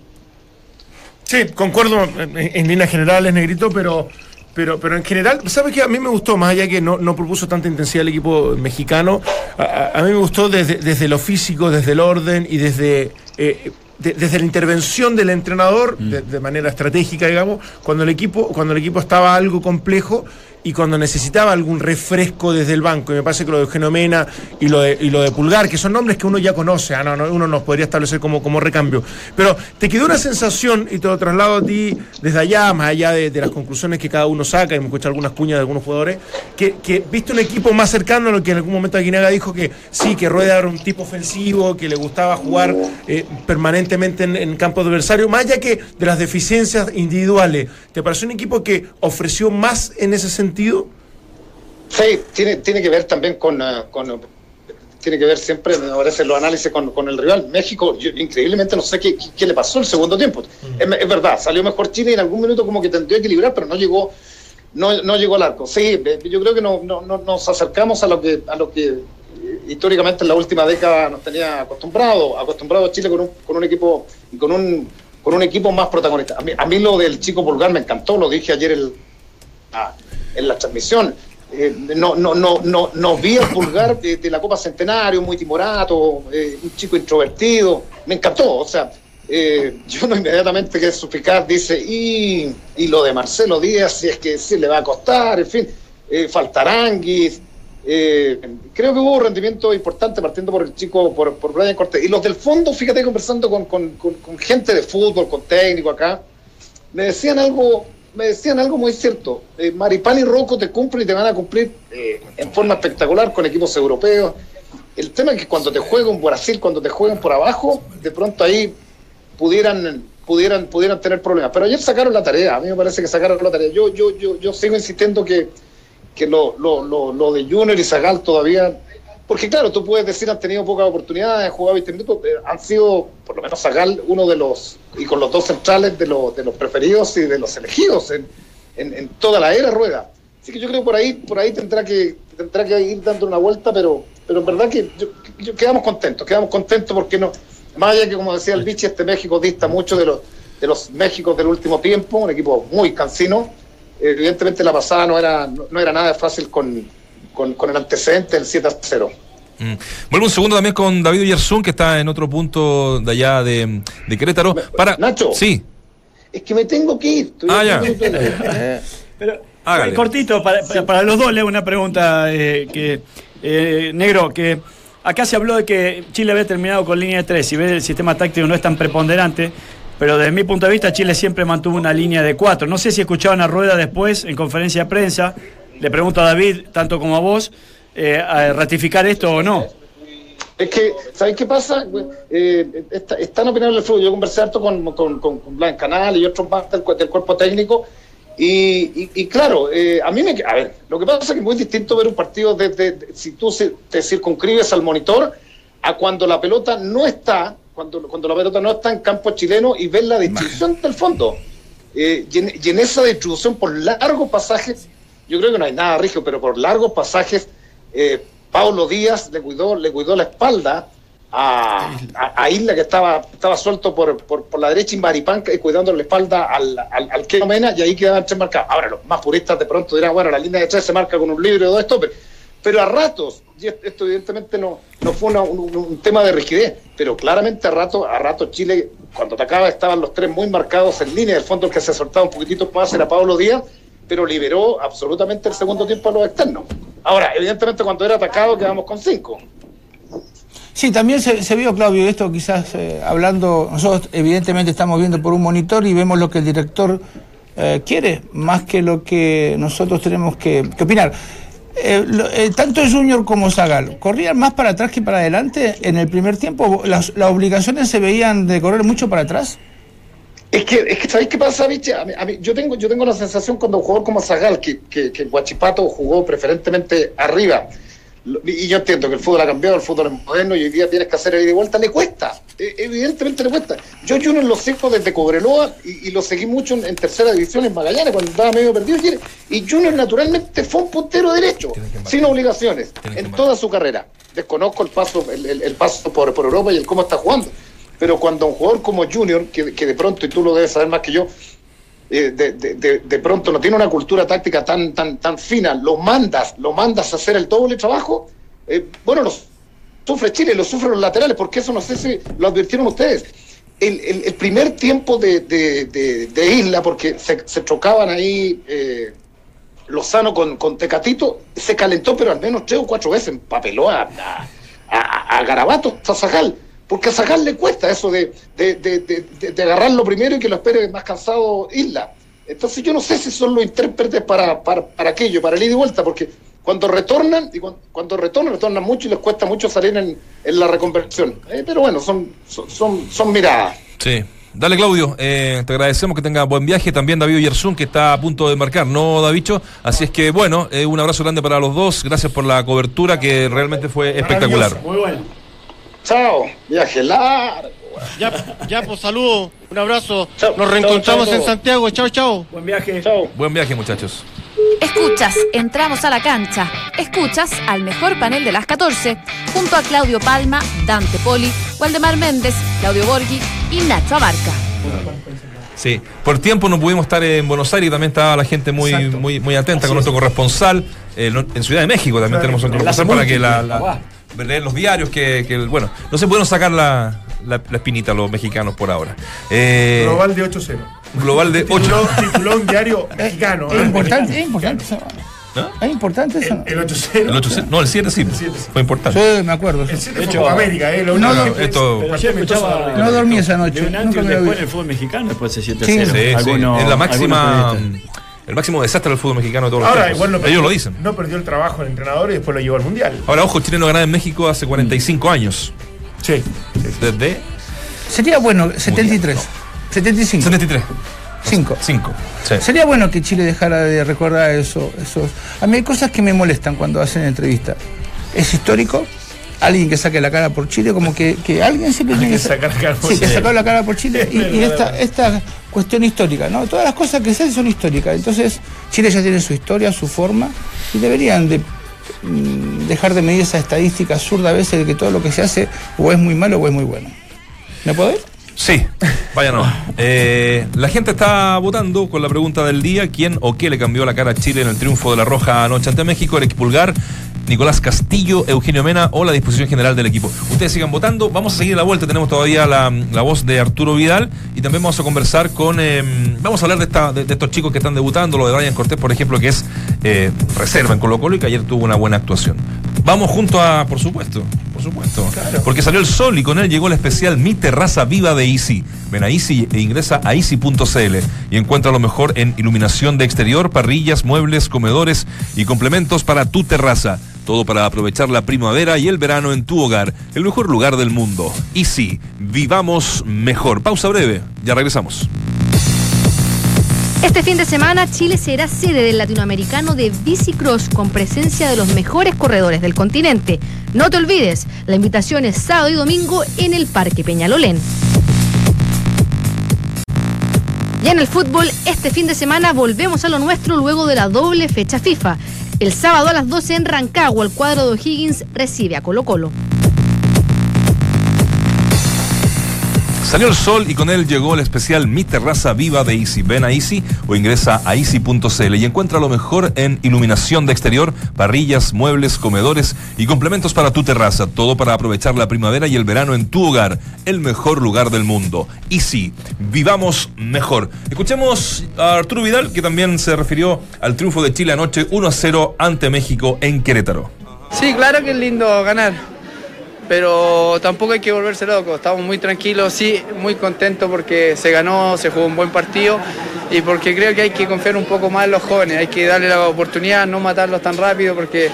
Sí, concuerdo en, líneas generales, Negrito, pero, pero, pero en general, ¿sabes qué? A mí me gustó, más allá que no, no propuso tanta intensidad el equipo mexicano, a, a- a mí me gustó desde, desde lo físico, desde el orden y desde, eh, de- desde la intervención del entrenador, de, de manera estratégica, digamos, cuando el, equipo, cuando el equipo estaba algo complejo y cuando necesitaba algún refresco desde el banco. Y me parece que lo de Genomena y lo de, y lo de Pulgar, que son nombres que uno ya conoce, ah, no, no, uno nos podría establecer como, como recambio. Pero te quedó una sensación, y te lo traslado a ti desde allá, más allá de, de las conclusiones que cada uno saca, y me escuché algunas cuñas de algunos jugadores, que, que viste un equipo más cercano a lo que en algún momento Aguinaga dijo que sí, que Rueda era un tipo ofensivo, que le gustaba jugar eh, permanentemente en, en campo adversario, más allá que de las deficiencias individuales. ¿Te pareció un equipo que ofreció más en ese sentido? Sí, tiene, tiene que ver también con, eh, con, eh, tiene que ver siempre, me parece, los análisis con, con el rival. México, yo increíblemente no sé qué, qué- qué le pasó el segundo tiempo. Es, es verdad, salió mejor Chile y en algún minuto como que tendió a equilibrar, pero no llegó, no, no llegó al arco. Sí, yo creo que no, no- no- nos acercamos a lo que, a lo que eh, históricamente en la última década nos tenía acostumbrado, acostumbrado a Chile con un, con un equipo, con un, con un equipo más protagonista. A mí, a mí lo del chico Pulgar me encantó, lo dije ayer el, ah, en la transmisión. Eh, no, no, no, no, no vi el pulgar de, de la Copa Centenario, muy timorato, eh, un chico introvertido. Me encantó. O sea, eh, yo no inmediatamente que suspicar dice, y, y lo de Marcelo Díaz, si es que sí le va a costar, en fin, eh, Faltaranguis. eh, creo que hubo un rendimiento importante partiendo por el chico, por, por Brian Cortés. Y los del fondo, fíjate, conversando con, con- con- con gente de fútbol, con técnico acá, me decían algo, me decían algo muy cierto. Eh, Maripán y Rocco te cumplen y te van a cumplir eh, en forma espectacular con equipos europeos. El tema es que cuando te juega un Brasil, cuando te juegan por abajo, de pronto ahí pudieran, pudieran, pudieran tener problemas. Pero ayer sacaron la tarea, a mí me parece que sacaron la tarea. Yo, yo, yo, yo sigo insistiendo que, que lo, lo, lo, lo de Junior y Zagal todavía. Porque claro, tú puedes decir han tenido pocas oportunidades, han jugado 20 minutos, eh, han sido, por lo menos Zagal, uno de los, y con los dos centrales de los, de los preferidos y de los elegidos en, en, en toda la era rueda. Así que yo creo que por ahí, por ahí tendrá que, tendrá que ir dando una vuelta, pero, pero en verdad que yo- yo- quedamos contentos, quedamos contentos porque no, más allá que como decía el bichi, este México dista mucho de los, de los Méxicos del último tiempo, un equipo muy cansino. Evidentemente la pasada no era, no, no era nada fácil con, con, con el antecedente del 7 a 0. Mm. Vuelvo un segundo también con David Yersun, que está en otro punto de allá de, de Querétaro. Para... Nacho. Sí. Es que me tengo que ir. estoy Ah, ya. [LAUGHS] Pero, Hágale. eh, cortito, para, para- para los dos le hago una pregunta, eh, que eh, Negro, que acá se habló de que Chile había terminado con línea de tres, si ves el sistema táctico no es tan preponderante, pero desde mi punto de vista Chile siempre mantuvo una línea de cuatro. No sé si escuchaban a Rueda después en conferencia de prensa, le pregunto a David, tanto como a vos, eh, a ratificar esto o no. Es que, ¿sabéis qué pasa? Eh, está- están opinando el fútbol. Yo conversé harto con, con, con, con Blanc Canal y otros más del, del cuerpo técnico. Y, y- y claro, eh, a mí me. A ver, lo que pasa es que es muy distinto ver un partido desde. de- si tú se- te circunscribes al monitor a cuando la pelota no está, cuando, cuando la pelota no está en campo chileno y ves la distribución del fondo. Eh, y, en, y en esa distribución por largos pasajes, yo creo que no hay nada rígido, pero por largos pasajes, eh, Pablo Díaz le cuidó, le cuidó la espalda a, a- Isla que estaba, estaba suelto por, por, por la derecha y Maripán eh, cuidando la espalda al, al, al Keno Mena y ahí quedaban tres marcados. Ahora los más puristas de pronto dirán, bueno, la línea de tres se marca con un libro y todo esto, pero, pero a ratos, y esto evidentemente no, no fue un, tema de rigidez, pero claramente a rato, a rato Chile, cuando atacaba, estaban los tres muy marcados en línea, el fondo el que se soltaba un poquitito más era Pablo Díaz, pero liberó absolutamente el segundo tiempo a los externos. Ahora, evidentemente cuando era atacado quedamos con cinco. Sí, también se, vio, Claudio, esto quizás eh, hablando, nosotros evidentemente estamos viendo por un monitor y vemos lo que el director eh, quiere, más que lo que nosotros tenemos que, opinar. Eh, lo- eh, tanto Junior como Zagal, ¿corrían más para atrás que para adelante en el primer tiempo? ¿Las, las obligaciones se veían de correr mucho para atrás? Es que, es que ¿sabéis qué pasa, Vichy? A mí- a mí- yo, tengo, yo tengo la sensación cuando un jugador como Zagal, que, que, que Guachipato jugó preferentemente arriba, y yo entiendo que el fútbol ha cambiado, el fútbol es moderno y hoy día tienes que hacer el ida y vuelta, le cuesta, Eh, evidentemente le cuesta. Yo Junior lo sigo desde Cobreloa y, y lo seguí mucho en, en tercera división en Magallanes cuando estaba medio perdido ayer, y Junior naturalmente fue un puntero derecho, sin obligaciones, en toda su carrera. Desconozco el paso, el, el- el paso por, por Europa y el cómo está jugando pero cuando un jugador como Junior, que, de pronto, y tú lo debes saber más que yo, eh, de, de- de- de pronto no tiene una cultura táctica tan, tan, tan fina, lo mandas, lo mandas a hacer el doble trabajo, eh, bueno, lo sufre Chile, lo sufren los laterales, porque eso no sé si lo advirtieron ustedes. El, el- primer tiempo de, de- de- Isla, porque se, chocaban ahí eh, Lozano con, con Tecatito, se calentó, pero al menos tres o cuatro veces empapeló a, a, a, a Garabato, a Zagal, porque a Zagal le cuesta eso de, de, de, de- de- de agarrarlo primero y que lo espere más cansado Isla. Entonces yo no sé si son los intérpretes para, para, para aquello, para el ida y vuelta, porque cuando retornan, y cuando, cuando retornan, retornan mucho y les cuesta mucho salir en, en la reconversión. Eh, pero bueno, son, son, son, son miradas. Sí. Dale, Claudio. eh, te agradecemos que tenga buen viaje. También David Yersun, que está a punto de embarcar, ¿no, Davicho? Así es que, bueno, eh, un abrazo grande para los dos. Gracias por la cobertura, que realmente fue espectacular. Muy bueno. Chao, viaje largo. Ya, ya, pues saludos, un abrazo. Chao, Nos chao, reencontramos chao, en. Santiago. Chao, chao. Buen viaje. Chao. Buen viaje, muchachos. Escuchas, entramos a la cancha. Escuchas al mejor panel de las 14, junto a Claudio Palma, Dante Poli, Waldemar Méndez, Claudio Borghi y Nacho Abarca. Sí, por tiempo no pudimos estar en Buenos Aires y también estaba la gente muy, Exacto. muy, muy atenta Así con nuestro es. corresponsal. eh, en Ciudad de México también Claro. tenemos un corresponsal para que la, la- leer los diarios que, que, bueno, no se pudieron sacar la, la, la espinita los mexicanos por ahora. Eh, Global de 8-0. global de 8. Tituló, tituló un diario mexicano. Es ¿eh? importante, es importante eso. ¿No? Es importante eso. El, el 8-0. El 8, no, el 7 sí, fue importante. Sí, me acuerdo. El 7 De fue América, ¿eh? Lo no, no, que- esto- escuchaba No dormí esa noche. Nunca un me después en el fútbol mexicano después de ese 7 Sí, 0 Sí, sí, es la máxima. El máximo desastre del fútbol mexicano de todos los Ahora, tiempos. igual no Ellos perdió, lo dicen. No perdió el trabajo el entrenador y después lo llevó al mundial. Ahora, ojo, Chile no ganaba en México hace 45 años. Sí. Desde Sería bueno, 73. 75. 73. 5. 5. Sí. Sería bueno que Chile dejara de recordar eso, esos. A mí hay cosas que me molestan cuando hacen entrevistas. Es histórico, alguien que saque la cara por Chile, como que, que alguien siempre tiene que sacar la cara por Sí, que Chile. sacó la cara por Chile y, y esta, esta cuestión histórica, ¿no? Todas las cosas que se hacen son históricas. Entonces, Chile ya tiene su historia, su forma, y deberían de mm, dejar de medir esa estadística absurda a veces de que todo lo que se hace o es muy malo o es muy bueno. ¿Me puedo ir? Sí, vaya no. Eh, la gente está votando con la pregunta del día: ¿quién o qué le cambió la cara a Chile en el triunfo de la Roja anoche ante México? Eric Pulgar, Nicolás Castillo, Eugenio Mena o la disposición general del equipo. Ustedes sigan votando. Vamos a seguir la vuelta. Tenemos todavía la, la voz de Arturo Vidal y también vamos a conversar con. eh, vamos a hablar de, esta, de, de estos chicos que están debutando, lo de Brian Cortés, por ejemplo, que es eh, reserva en Colo-Colo y que ayer tuvo una buena actuación. Vamos junto a, por supuesto, por supuesto. Porque salió el sol y con él llegó el especial Mi Terraza Viva de Easy. Ven a Easy e ingresa a easy.cl y encuentra lo mejor en iluminación de exterior, parrillas, muebles, comedores y complementos para tu terraza. Todo para aprovechar la primavera y el verano en tu hogar. El mejor lugar del mundo. Easy. Vivamos mejor. Pausa breve. Ya regresamos. Este fin de semana Chile será sede del latinoamericano de Bicicross con presencia de los mejores corredores del continente. No te olvides, la invitación es sábado y domingo en el Parque Peñalolén. Ya en el fútbol, este fin de semana volvemos a lo nuestro luego de la doble fecha FIFA. El sábado a las 12 en Rancagua, el cuadro de O'Higgins recibe a Colo Colo. Salió el sol y con él llegó el especial Mi Terraza Viva de Easy. Ven a Easy o ingresa a easy.cl y encuentra lo mejor en iluminación de exterior, parrillas, muebles, comedores y complementos para tu terraza. Todo para aprovechar la primavera y el verano en tu hogar. El mejor lugar del mundo. Easy. Vivamos mejor. Escuchemos a Arturo Vidal que también se refirió al triunfo de Chile anoche 1 a 0 ante México en Querétaro. Sí, claro que es lindo ganar, pero tampoco hay que volverse loco. Estamos muy tranquilos, sí, muy contentos porque se ganó, se jugó un buen partido y porque creo que hay que confiar un poco más en los jóvenes, hay que darle la oportunidad, no matarlos tan rápido porque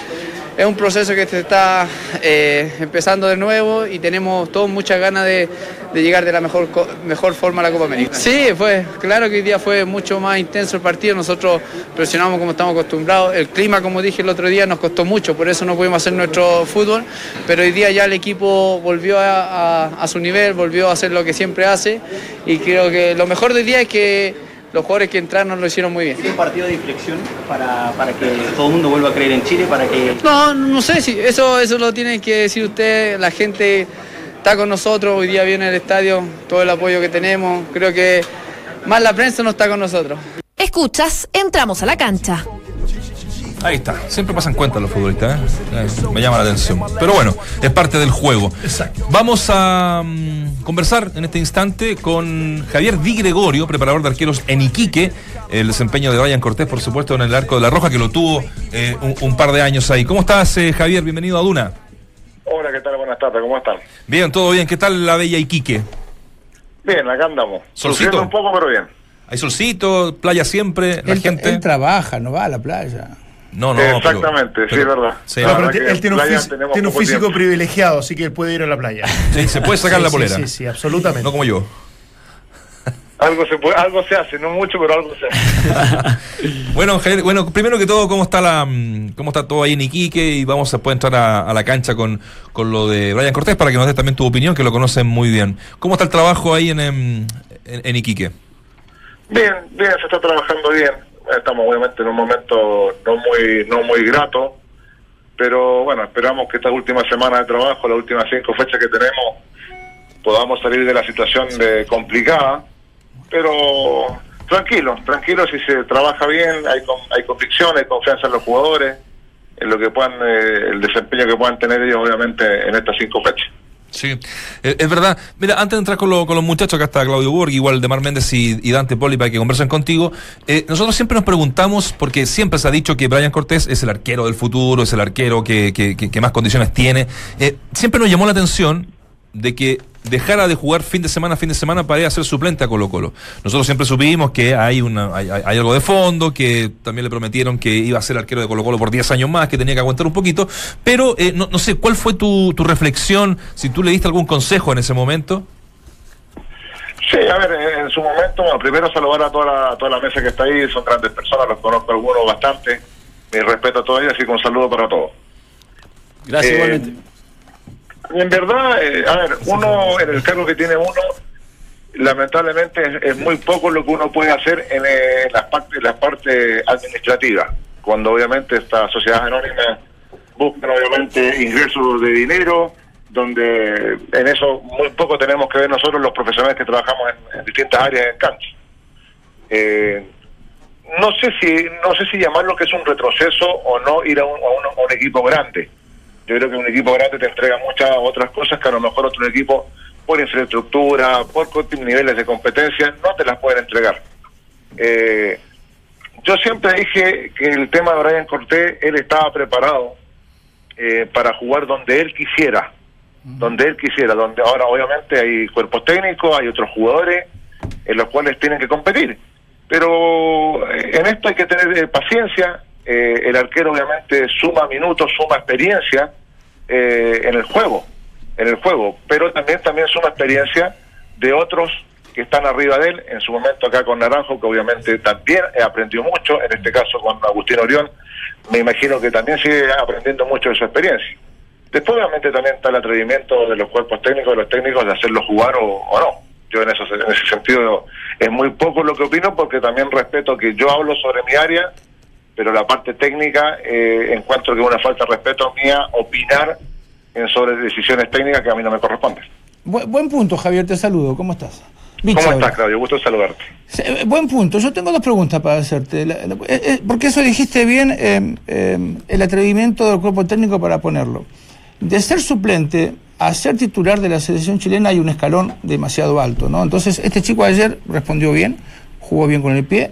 es un proceso que se está eh, empezando de nuevo y tenemos todos muchas ganas de, de llegar de la mejor, mejor forma a la Copa América. Sí, fue, claro que hoy día fue mucho más intenso el partido, nosotros presionamos como estamos acostumbrados, el clima como dije el otro día nos costó mucho, por eso no pudimos hacer nuestro fútbol, pero hoy día ya el equipo volvió a, a- su nivel, volvió a hacer lo que siempre hace. Y creo que lo mejor del día es que los jugadores que entraron lo hicieron muy bien. un partido de inflexión para, para que todo el mundo vuelva a creer en Chile, para que No, no sé si eso, eso lo tiene que decir usted, la gente está con nosotros, hoy día viene al estadio, todo el apoyo que tenemos, creo que más la prensa no está con nosotros. Escuchas, entramos a la cancha. Ahí está. Siempre pasan cuenta los futbolistas, ¿eh? Eh, Me llama la atención. Pero bueno, es parte del juego. Exacto. Vamos a mm, conversar en este instante con Javier Di Gregorio, preparador de arqueros en Iquique. El desempeño de Brian Cortés, por supuesto, en el arco de la Roja, que lo tuvo eh, un, un par de años ahí. ¿Cómo estás, eh, Javier? Bienvenido a Duna. Hola, ¿qué tal? Buenas tardes, ¿cómo están? Bien, todo bien. ¿Qué tal la bella Iquique? Bien, acá andamos. Solcito. Un poco, pero bien. Hay solcito, playa siempre, la Él, gente. él trabaja, no va a la playa. No, no. Exactamente, sí, es verdad. Sí, La No, pero verdad ti- que él tiene un, tiene físico tiempo. privilegiado, así que él puede ir a la playa. [LAUGHS] Sí, se puede sacar Sí, la polera. Sí, sí, absolutamente. No como yo. Algo se puede, algo se hace, no mucho, pero algo se hace. [LAUGHS] Bueno, Javier, bueno, primero que todo, ¿cómo está la mm, cómo está todo ahí en Iquique? Y vamos a poder entrar a, a la cancha con, con lo de Brian Cortés para que nos dé también tu opinión, que lo conocen muy bien. ¿Cómo está el trabajo ahí en, en, en Iquique? Bien, bien, se está trabajando bien. Estamos obviamente en un momento no muy, no muy grato, pero bueno, esperamos que esta última semana de trabajo, las últimas cinco fechas que tenemos, podamos salir de la situación de complicada, pero tranquilo, tranquilo si se trabaja bien, hay, con- hay convicción, hay confianza en los jugadores, en lo que puedan, eh, el desempeño que puedan tener ellos obviamente en estas cinco fechas. Sí, eh, es verdad. Mira, antes de entrar con, lo- con los muchachos, acá está Claudio Borg, igual de Mar Méndez y, Dante Poli para que conversen contigo. eh, nosotros siempre nos preguntamos, porque siempre se ha dicho que Brian Cortés es el arquero del futuro, es el arquero que, que- que- que más condiciones tiene. Eh, siempre nos llamó la atención de que dejara de jugar fin de semana a fin de semana para ir a ser suplente a Colo Colo. Nosotros siempre supimos que hay, una, hay, hay- hay algo de fondo, que también le prometieron que iba a ser arquero de Colo Colo por 10 años más, que tenía que aguantar un poquito, pero eh, no, no sé, ¿cuál fue tu, tu reflexión? Si tú le diste algún consejo en ese momento. Sí, a ver, en, en su momento, bueno, primero saludar a toda la, toda la mesa que está ahí, son grandes personas, los conozco algunos bastante, mi respeto a todos ellos, así que un saludo para todos. Gracias, Eh, igualmente. En verdad, eh, a ver, uno, en el cargo que tiene uno, lamentablemente es, es muy poco lo que uno puede hacer en, eh, las partes las partes administrativas, cuando obviamente estas sociedades anónimas buscan obviamente ingresos de dinero, donde en eso muy poco tenemos que ver nosotros los profesionales que trabajamos en, distintas áreas en cancha. Eh, no sé si no sé si llamarlo que es un retroceso o no ir a un, a un- a un equipo grande. Yo creo que un equipo grande te entrega muchas otras cosas que a lo mejor otro equipo por infraestructura, por niveles de competencia, no te las pueden entregar. Eh, yo siempre dije que el tema de Brian Cortés, él estaba preparado eh, para jugar donde él quisiera, donde él quisiera, donde ahora obviamente hay cuerpos técnicos, hay otros jugadores en los cuales tienen que competir. Pero eh, en esto hay que tener eh, paciencia, eh, el arquero obviamente suma minutos, suma experiencia eh, en el juego, en el juego, pero también también suma experiencia de otros que están arriba de él, en su momento acá con Naranjo, que obviamente también aprendió mucho, en este caso con Agustín Orión, me imagino que también sigue aprendiendo mucho de su experiencia. Después obviamente también está el atrevimiento de los cuerpos técnicos, de los técnicos, de hacerlo jugar o, o no. Yo en, eso, en ese sentido es muy poco lo que opino porque también respeto que yo hablo sobre mi área, pero la parte técnica eh, encuentro que es una falta de respeto mía opinar en sobre decisiones técnicas que a mí no me corresponden. Bu- buen punto, Javier, te saludo. ¿Cómo estás? ¿Cómo estás, Claudio? Gusto saludarte. Eh, Buen punto. Yo tengo dos preguntas para hacerte. La- la- eh, eh, porque eso dijiste bien, eh, eh, el atrevimiento del cuerpo técnico para ponerlo. De ser suplente a ser titular de la selección chilena hay un escalón demasiado alto, ¿no? Entonces, este chico ayer respondió bien, jugó bien con el pie,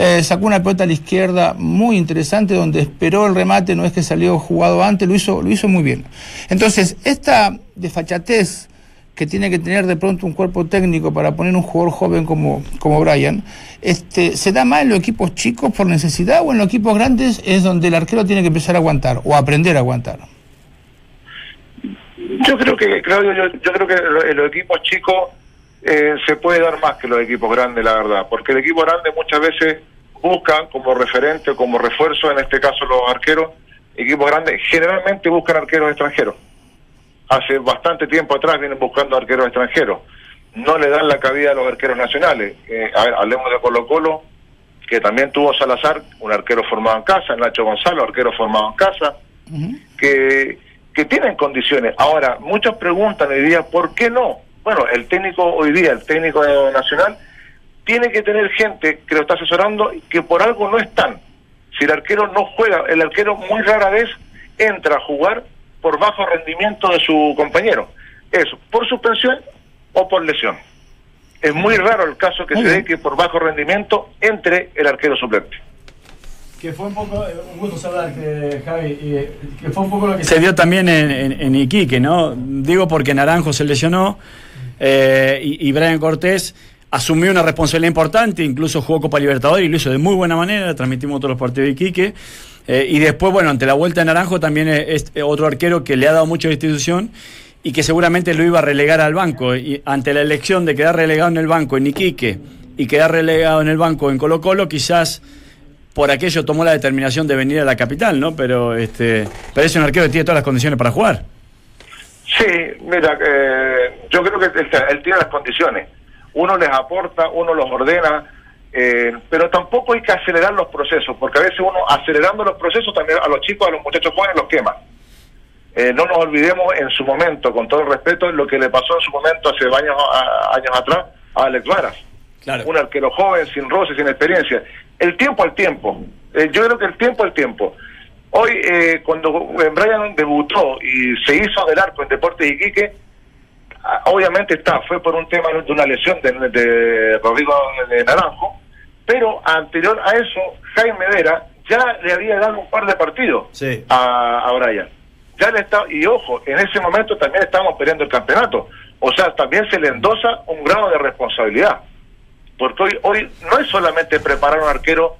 eh, sacó una pelota a la izquierda muy interesante donde esperó el remate, no es que salió jugado antes, lo hizo, lo hizo muy bien. Entonces, esta desfachatez que tiene que tener de pronto un cuerpo técnico para poner un jugador joven como, como Brian, este, ¿se da más en los equipos chicos por necesidad o en los equipos grandes es donde el arquero tiene que empezar a aguantar o aprender a aguantar? Yo creo que, Claudio, yo, yo creo que en los equipos chicos eh, se puede dar más que los equipos grandes, la verdad, porque el equipo grande muchas veces busca como referente o como refuerzo, en este caso los arqueros, equipos grandes generalmente buscan arqueros extranjeros. Hace bastante tiempo atrás vienen buscando arqueros extranjeros. No le dan la cabida a los arqueros nacionales. Eh, a ver, hablemos de Colo Colo, que también tuvo Salazar, un arquero formado en casa, Nacho Gonzalo, arquero formado en casa, que, que tienen condiciones. Ahora, muchos preguntan hoy día, ¿por qué no? Bueno, el técnico hoy día, el técnico nacional, tiene que tener gente que lo está asesorando y que por algo no están. Si el arquero no juega, el arquero muy rara vez entra a jugar por bajo rendimiento de su compañero. Eso, por suspensión o por lesión. Es muy raro el caso que se dé que por bajo rendimiento entre el arquero suplente. Que fue un poco, eh, un gusto saludar, que, Javi, y, eh, que fue un poco lo que se dio también en, en- en Iquique, ¿no? Digo porque Naranjo se lesionó eh, y, Brian Cortés asumió una responsabilidad importante, incluso jugó Copa Libertadores y lo hizo de muy buena manera, transmitimos todos los partidos de Iquique. Eh, y después, bueno, ante la vuelta de Naranjo también es, otro arquero que le ha dado mucho a la institución y que seguramente lo iba a relegar al banco. Y ante la elección de quedar relegado en el banco en Iquique y quedar relegado en el banco en Colo Colo, quizás por aquello tomó la determinación de venir a la capital, ¿no? Pero este, pero es un arquero que tiene todas las condiciones para jugar. Sí, mira, eh, yo creo que él, él tiene las condiciones. Uno les aporta, uno los ordena, eh, pero tampoco hay que acelerar los procesos, porque a veces uno acelerando los procesos también a los chicos, a los muchachos jóvenes los quema. Eh, no nos olvidemos en su momento, con todo el respeto, lo que le pasó en su momento hace años, a- años atrás a Alex Varas. Un arquero joven, sin roce, sin experiencia. El tiempo al tiempo. Eh, yo creo que el tiempo al tiempo. Hoy, eh, cuando Brian debutó y se hizo del arco en Deportes Iquique, ah, obviamente está, fue por un tema de una lesión de, de Rodrigo de Naranjo, pero anterior a eso, Jaime Vera ya le había dado un par de partidos Sí. a, a Brian. Ya le está, y ojo, en ese momento también estábamos peleando el campeonato. O sea, también se le endosa un grado de responsabilidad. Porque hoy, hoy no es solamente preparar un arquero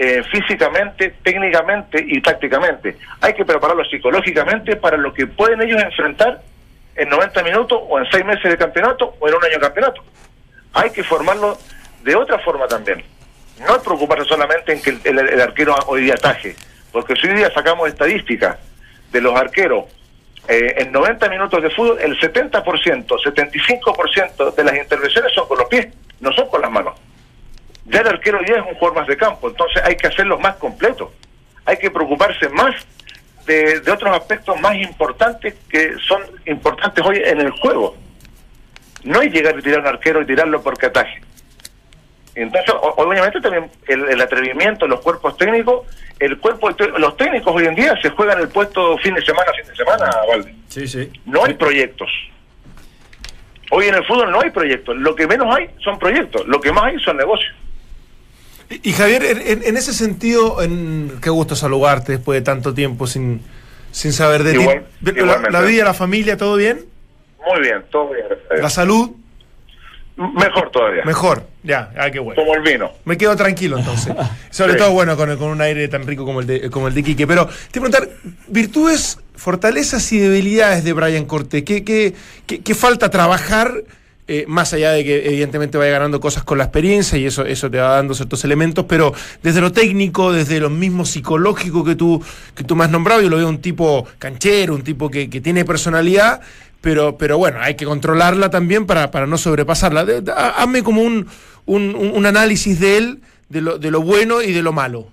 eh, físicamente, técnicamente y tácticamente. Hay que prepararlo psicológicamente para lo que pueden ellos enfrentar en 90 minutos o en 6 meses de campeonato o en un año de campeonato. Hay que formarlo de otra forma también. No preocuparse solamente en que el arquero hoy día ataje, porque si hoy día sacamos estadísticas de los arqueros eh, en 90 minutos de fútbol, el 70%, 75% de las intervenciones son con los pies, no son con las manos. Ya el arquero ya es un jugador más de campo, entonces hay que hacerlos más completos. Hay que preocuparse más de, de otros aspectos más importantes que son importantes hoy en el juego. No es llegar y tirar un arquero y tirarlo porque ataje. Entonces, obviamente también el, el atrevimiento, los cuerpos técnicos, el cuerpo, los técnicos hoy en día se juegan el puesto fin de semana, fin de semana, Valde. Sí, sí. No hay proyectos. Hoy en el fútbol no hay proyectos. Lo que menos hay son proyectos. Lo que más hay son negocios. Y, y Javier, en, en- ese sentido, en, qué gusto saludarte después de tanto tiempo sin, sin saber de Igual- ti. La- igualmente. la, vida, la familia, ¿todo bien? Muy bien, todo bien. ¿La salud? Mejor todavía. Mejor, ya, ah, qué bueno. Como el vino. Me quedo tranquilo entonces. [LAUGHS] Sobre Sí. todo, bueno, con, con un aire tan rico como el de, como el de Quique. Pero te voy a preguntar, virtudes, fortalezas y debilidades de Brian Corte. ¿Qué, qué, qué- qué falta trabajar? Eh, más allá de que evidentemente vaya ganando cosas con la experiencia y eso, eso te va dando ciertos elementos, pero desde lo técnico, desde lo mismo psicológico que tú, que tú me has nombrado, yo lo veo un tipo canchero, un tipo que, que tiene personalidad, pero, pero bueno, hay que controlarla también para, para no sobrepasarla. De- de- ha- hazme como un, un, análisis de él, de lo, de lo bueno y de lo malo.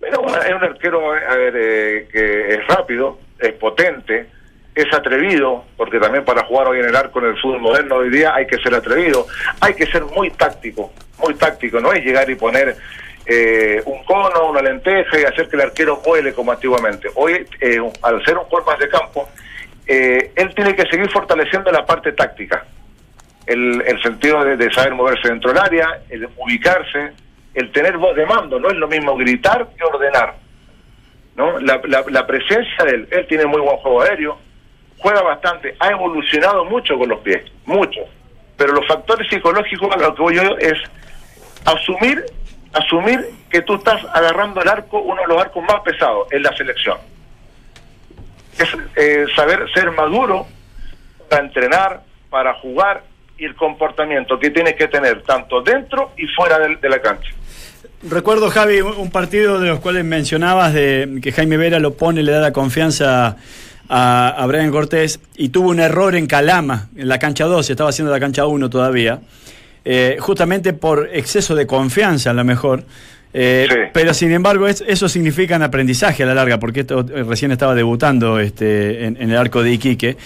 Pero es un arquero a ver, eh, que es rápido, es potente, es atrevido, porque también para jugar hoy en el arco en el fútbol moderno hoy día hay que ser atrevido, hay que ser muy táctico, muy táctico, no es llegar y poner eh, un cono, una lenteja y hacer que el arquero vuele como antiguamente. Hoy, eh, al ser un jugador más de campo, eh, él tiene que seguir fortaleciendo la parte táctica, el, el sentido de, de saber moverse dentro del área, el ubicarse, el tener voz de mando, no es lo mismo gritar que ordenar. ¿no? La, la- la presencia de él, él tiene muy buen juego aéreo, juega bastante, ha evolucionado mucho con los pies, mucho. Pero los factores psicológicos a lo que voy yo es asumir, asumir que tú estás agarrando el arco, uno de los arcos más pesados en la selección. Es eh, saber ser maduro para entrenar, para jugar y el comportamiento que tienes que tener tanto dentro y fuera del- de la cancha. Recuerdo, Javi, un partido de los cuales mencionabas de que Jaime Vera lo pone, le da la confianza a, a Brian Cortés y tuvo un error en Calama, en la cancha 2, estaba haciendo la cancha 1 todavía, eh, justamente por exceso de confianza a lo mejor. Eh, Pero sin embargo, es- eso significa un aprendizaje a la larga, porque esto eh, recién estaba debutando este, en, en el arco de Iquique.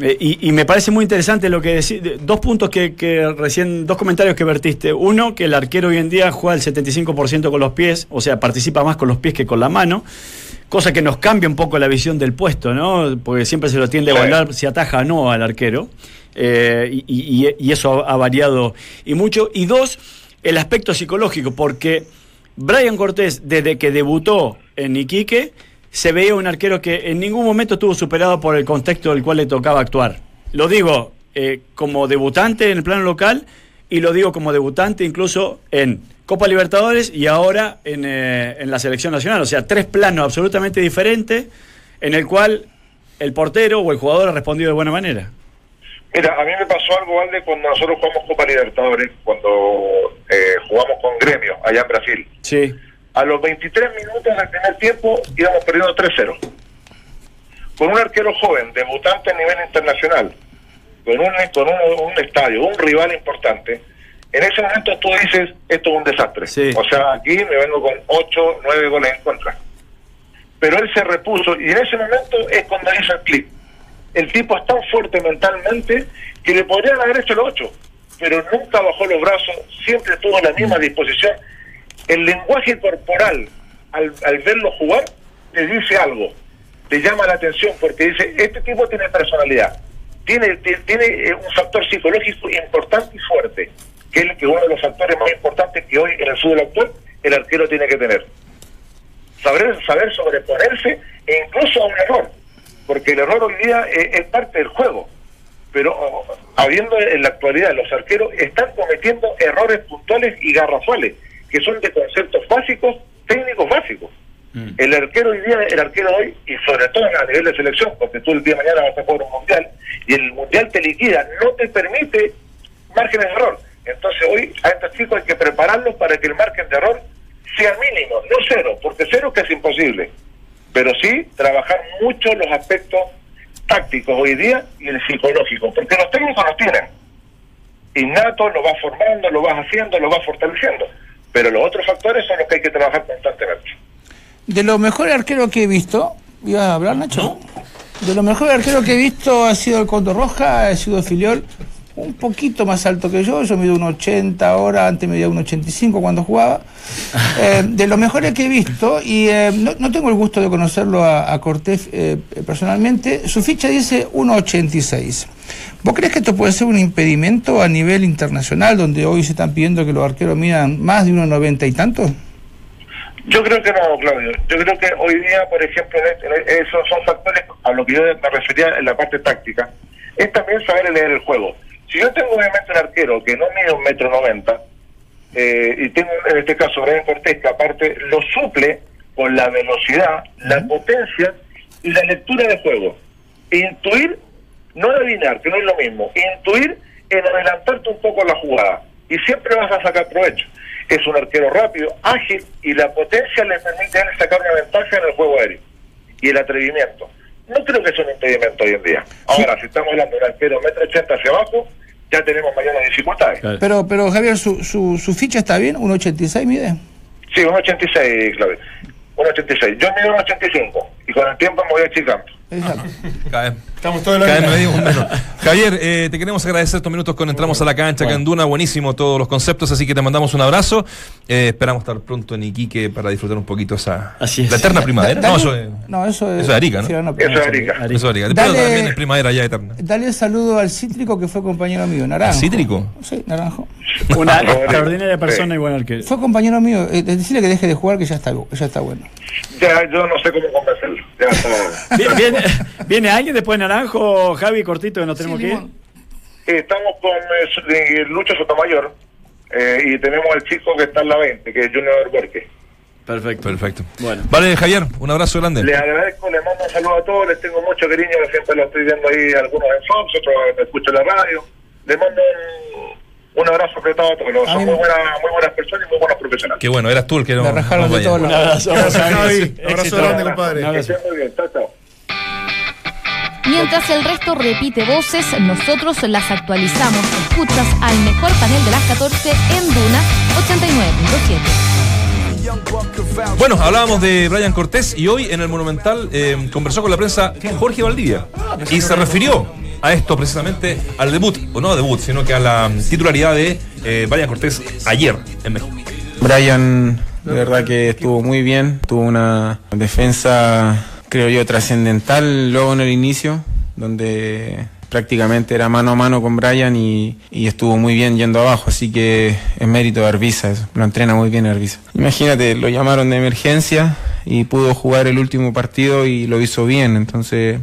Eh, y, y me parece muy interesante lo que decís. de- Dos puntos que, que recién, dos comentarios que vertiste. Uno, que el arquero hoy en día juega el 75% con los pies, o sea, participa más con los pies que con la mano. Cosa que nos cambia un poco la visión del puesto, ¿no? Porque siempre se lo tiende a evaluar si ataja o no al arquero. Eh, y, y- y eso ha, ha variado y mucho. Y dos, el aspecto psicológico, porque Brian Cortés, desde que debutó en Iquique, se veía un arquero que en ningún momento estuvo superado por el contexto del cual le tocaba actuar. Lo digo eh, como debutante en el plano local y lo digo como debutante incluso en Copa Libertadores y ahora en, eh, en la selección nacional. O sea, tres planos absolutamente diferentes en el cual el portero o el jugador ha respondido de buena manera. Mira, a mí me pasó algo, Valde, cuando nosotros jugamos Copa Libertadores, cuando eh, jugamos con Gremio, allá en Brasil. Sí. A los 23 minutos del primer tiempo íbamos perdiendo 3-0. Con un arquero joven, debutante a nivel internacional, con un, con un, un estadio, un rival importante, en ese momento tú dices, esto es un desastre. O sea, aquí me vengo con 8, 9 goles en contra. Pero él se repuso y en ese momento es cuando hizo el clic. El tipo es tan fuerte mentalmente que le podrían haber hecho los 8, pero nunca bajó los brazos, siempre tuvo la misma disposición. El lenguaje corporal, al, al verlo jugar, te dice algo, te llama la atención porque dice, este tipo tiene personalidad, tiene, ti- tiene eh, un factor psicológico importante y fuerte, que es uno de los factores más importantes que hoy en el fútbol actual el arquero tiene que tener. Saber, saber sobreponerse e incluso a un error, porque el error hoy día eh, es parte del juego pero oh, habiendo en la actualidad los arqueros están cometiendo errores puntuales y garrafales, que son de conceptos básicos, técnicos básicos. El arquero hoy día, el arquero hoy, y sobre todo a nivel de selección, porque tú el día de mañana vas a jugar un mundial, y el mundial te liquida, no te permite márgenes de error. Entonces hoy a estos chicos hay que prepararlos para que el margen de error sea mínimo, no cero, porque cero que es imposible. Pero sí trabajar mucho los aspectos tácticos hoy día y el psicológico, porque los técnicos los tienen. Innato lo vas formando, lo vas haciendo, lo vas fortaleciendo, pero los otros factores son los que hay que trabajar constantemente. De los mejores arqueros que he visto, ¿ibas a hablar, Nacho? De los mejores arqueros que he visto ha sido el Condor Roja, ha sido Filiol, un poquito más alto que yo, yo mido un 80 ahora, antes medía un 85 cuando jugaba. [LAUGHS] Eh, de los mejores que he visto, y eh, no, no tengo el gusto de conocerlo a, a Cortés eh, personalmente, su ficha dice 1,86. ¿Vos crees que esto puede ser un impedimento a nivel internacional, donde hoy se están pidiendo que los arqueros midan más de 1,90 y tanto? Yo creo que no, Claudio. Yo creo que hoy día, por ejemplo, en este- esos son factores a lo que yo me refería en la parte táctica. Es también saber leer el juego. Si yo tengo obviamente un arquero que no mide un metro noventa, eh, y tengo en este caso Brian Cortés, que aparte lo suple con la velocidad, la potencia y la lectura de juego. Intuir, no adivinar, que no es lo mismo, intuir en adelantarte un poco la jugada. Y siempre vas a sacar provecho. Es un arquero rápido, ágil, y la potencia le permite sacar una ventaja en el juego aéreo. Y el atrevimiento. No creo que sea un impedimento hoy en día. Ahora, si estamos hablando de un arquero metro ochenta hacia abajo, ya tenemos mayores dificultades. Pero, pero Javier, ¿su, su, su ficha está bien? ¿1,86 mide? Sí, un 86, Claudio. Un 86. Yo mido un 85 y con el tiempo me voy achicando. [LAUGHS] Estamos todos menos. Javier, eh, te queremos agradecer estos minutos con Entramos a la Cancha acá en Duna. Buenísimo todos los conceptos, así que te mandamos un abrazo. Eh, esperamos estar pronto en Iquique para disfrutar un poquito esa. La eterna primavera. Da- No, eso es. no, eso es. Eso es Arica, ¿no? sí, no, Eso es Arica. Eso es Arica. Pero Dale- también es primavera ya eterna. Dale saludo al Cítrico que fue compañero mío, Naranjo. ¿Al Cítrico? Sí, Naranjo. Una [LAUGHS] extraordinaria persona y buen arquero. Fue compañero mío. Eh, decirle que deje de jugar que ya está, ya está bueno. Ya, yo no sé cómo convencerlo. Ya está. Bien- ¿Viene, viene alguien después de Naranjo, Javi, cortito, que nos tenemos que ir? Eh, Estamos con eh, eh, Lucho Sotomayor eh, y tenemos al chico que está en la 20, que es Junior Borges. Perfecto. Perfecto. Bueno. Vale, Javier, un abrazo grande. Les agradezco, les mando un saludo a todos, les tengo mucho cariño, siempre los estoy viendo ahí, algunos en Fox, otros me escuchan en la radio. Les mando un, un abrazo apretado a todos. Son muy buenas, muy buenas personas y muy buenos profesionales. Qué bueno, eras tú el que no. Me rajaron no de todos. Gracias, Javi. Abrazo Éxito. grande, compadre. Un abrazo. Que estén muy bien. Chao, chao. Mientras el resto repite voces, nosotros las actualizamos. Escuchas al mejor panel de las 14 en Duna 89.7. Bueno, hablábamos de Brian Cortés y hoy en el Monumental eh, conversó con la prensa Jorge Valdivia y se refirió a esto precisamente al debut, o no debut, sino que a la titularidad de eh, Brian Cortés ayer en México. Brian, de verdad que estuvo muy bien, tuvo una defensa, creo yo, trascendental luego en el inicio, donde prácticamente era mano a mano con Brian y, estuvo muy bien yendo abajo, así que es mérito de Arbiza, eso, lo entrena muy bien Arbiza. Imagínate, lo llamaron de emergencia y pudo jugar el último partido y lo hizo bien, entonces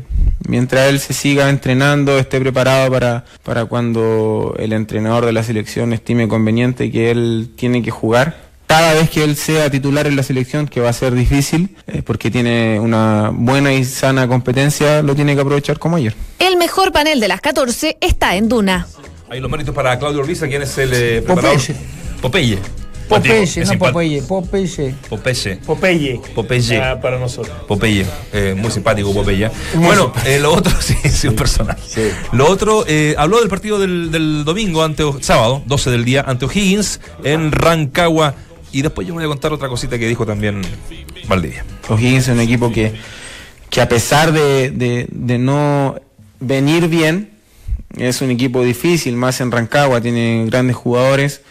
mientras él se siga entrenando, esté preparado para, para cuando el entrenador de la selección estime conveniente que él tiene que jugar, cada vez que él sea titular en la selección, que va a ser difícil, eh, porque tiene una buena y sana competencia, lo tiene que aprovechar como ayer. El mejor panel de las 14 está en Duna. Hay los méritos para Claudio Orbiza, quien es el eh, preparador. Popeye. Popeye, Es no. Popeye, Popeye. Popeye. Popeye. Popeye. Ah, para nosotros. Popeye, eh, muy simpático Popeye. Bueno, eh, lo otro, [LAUGHS] sí, sí, un personaje. Lo otro, eh, habló del partido del, del domingo, ante O- sábado, 12 del día, ante O'Higgins, en Rancagua. Y después yo me voy a contar otra cosita que dijo también Valdivia. O'Higgins es un equipo que, que a pesar de, de- de no venir bien, es un equipo difícil, más en Rancagua, tiene grandes jugadores.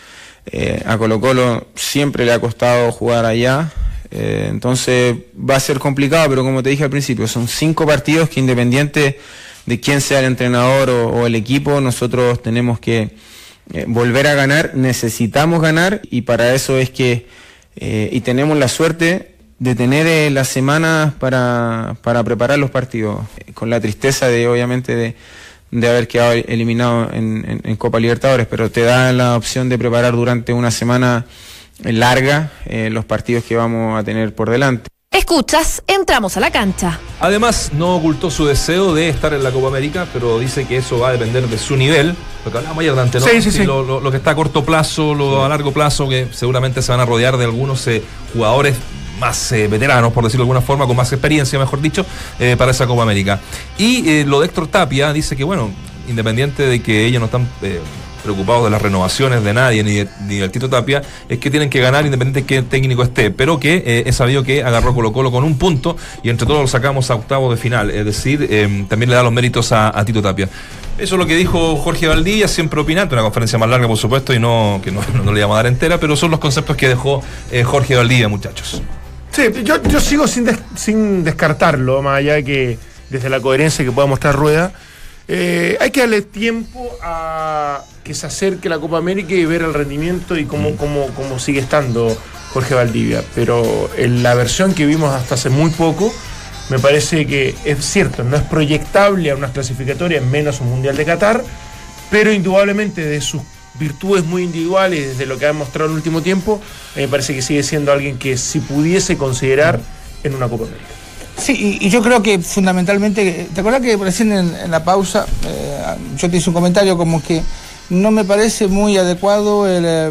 Eh, a Colo Colo siempre le ha costado jugar allá. Eh, entonces va a ser complicado, pero como te dije al principio, son cinco partidos que independiente de quién sea el entrenador o, el equipo, nosotros tenemos que eh, volver a ganar, necesitamos ganar y para eso es que, eh, y tenemos la suerte de tener las semanas para, para preparar los partidos, con la tristeza de obviamente de, de haber quedado eliminado en, en- en Copa Libertadores, pero te da la opción de preparar durante una semana eh, larga eh, los partidos que vamos a tener por delante. Escuchas, entramos a la cancha. Además, no ocultó su deseo de estar en la Copa América, pero dice que eso va a depender de su nivel. Lo que hablábamos ayer, Dante, ¿no? Sí, sí, sí. Lo, lo- lo que está a corto plazo, lo a largo plazo, que seguramente se van a rodear de algunos eh, jugadores más eh, veteranos, por decirlo de alguna forma, con más experiencia, mejor dicho, eh, para esa Copa América. Y eh, lo de Héctor Tapia dice que, bueno, independiente de que ellos no están preocupados de las renovaciones de nadie, ni, de- ni del Tito Tapia, es que tienen que ganar independiente de qué técnico esté, pero que eh, es sabido que agarró Colo Colo con un punto y entre todos lo sacamos a octavos de final, es decir, también le da los méritos a, Tito Tapia. Eso es lo que dijo Jorge Valdivia, siempre opinante, una conferencia más larga por supuesto y no que no, [LAUGHS] le vamos a dar entera, pero son los conceptos que dejó Jorge Valdivia, muchachos. Sí, yo, yo sigo sin, des- sin descartarlo, más allá de que desde la coherencia que pueda mostrar Rueda. eh, hay que darle tiempo a que se acerque la Copa América y ver el rendimiento y cómo, cómo, cómo sigue estando Jorge Valdivia. Pero en la versión que vimos hasta hace muy poco, me parece que es cierto, no es proyectable a unas clasificatorias, menos un Mundial de Qatar, pero indudablemente de sus virtudes muy individuales, desde lo que ha demostrado en el último tiempo, me parece que sigue siendo alguien que si pudiese considerar en una Copa América. Sí, y, y yo creo que fundamentalmente, ¿te acuerdas que recién en, en la pausa eh, yo te hice un comentario como que no me parece muy adecuado el eh,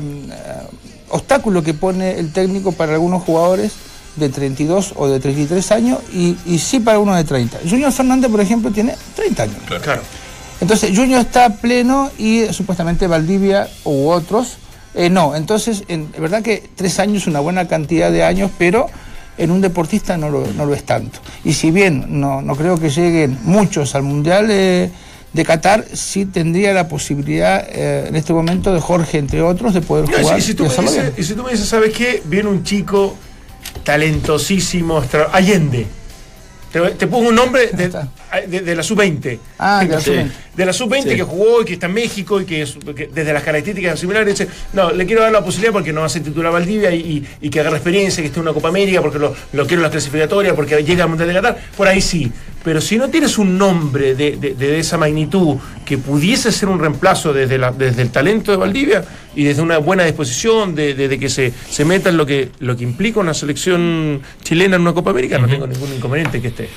obstáculo que pone el técnico para algunos jugadores de 32 o de 33 años y, y sí para uno de 30. Junior Fernández, por ejemplo, tiene 30 años. Claro. Entonces, Junior está pleno y supuestamente Valdivia u otros eh, no. Entonces, en, es verdad que tres años es una buena cantidad de años, pero en un deportista no lo, no lo es tanto. Y si bien no, no creo que lleguen muchos al Mundial eh, de Qatar, sí tendría la posibilidad eh, en este momento de Jorge, entre otros, de poder No, jugar y si tú y me dices, y si tú me dices, ¿sabes qué? Viene un chico talentosísimo, Allende. Te, te pongo un nombre de, de- de la sub-20. Ah, de la Sí. sub-20. De la sub-20 Sí. que jugó y que está en México y que, es- que desde las características similares dice, no, le quiero dar la posibilidad porque no va a ser titular Valdivia y, y- y que agarre experiencia, que esté en una Copa América, porque lo, lo quiero en las clasificatorias, porque llega al Mundial de Qatar, por ahí sí. Pero si no tienes un nombre de, de- de esa magnitud que pudiese ser un reemplazo desde, la- desde el talento de Valdivia y desde una buena disposición, de, de- que se, se meta en lo que, lo que implica una selección chilena en una Copa América, no tengo ningún inconveniente que esté.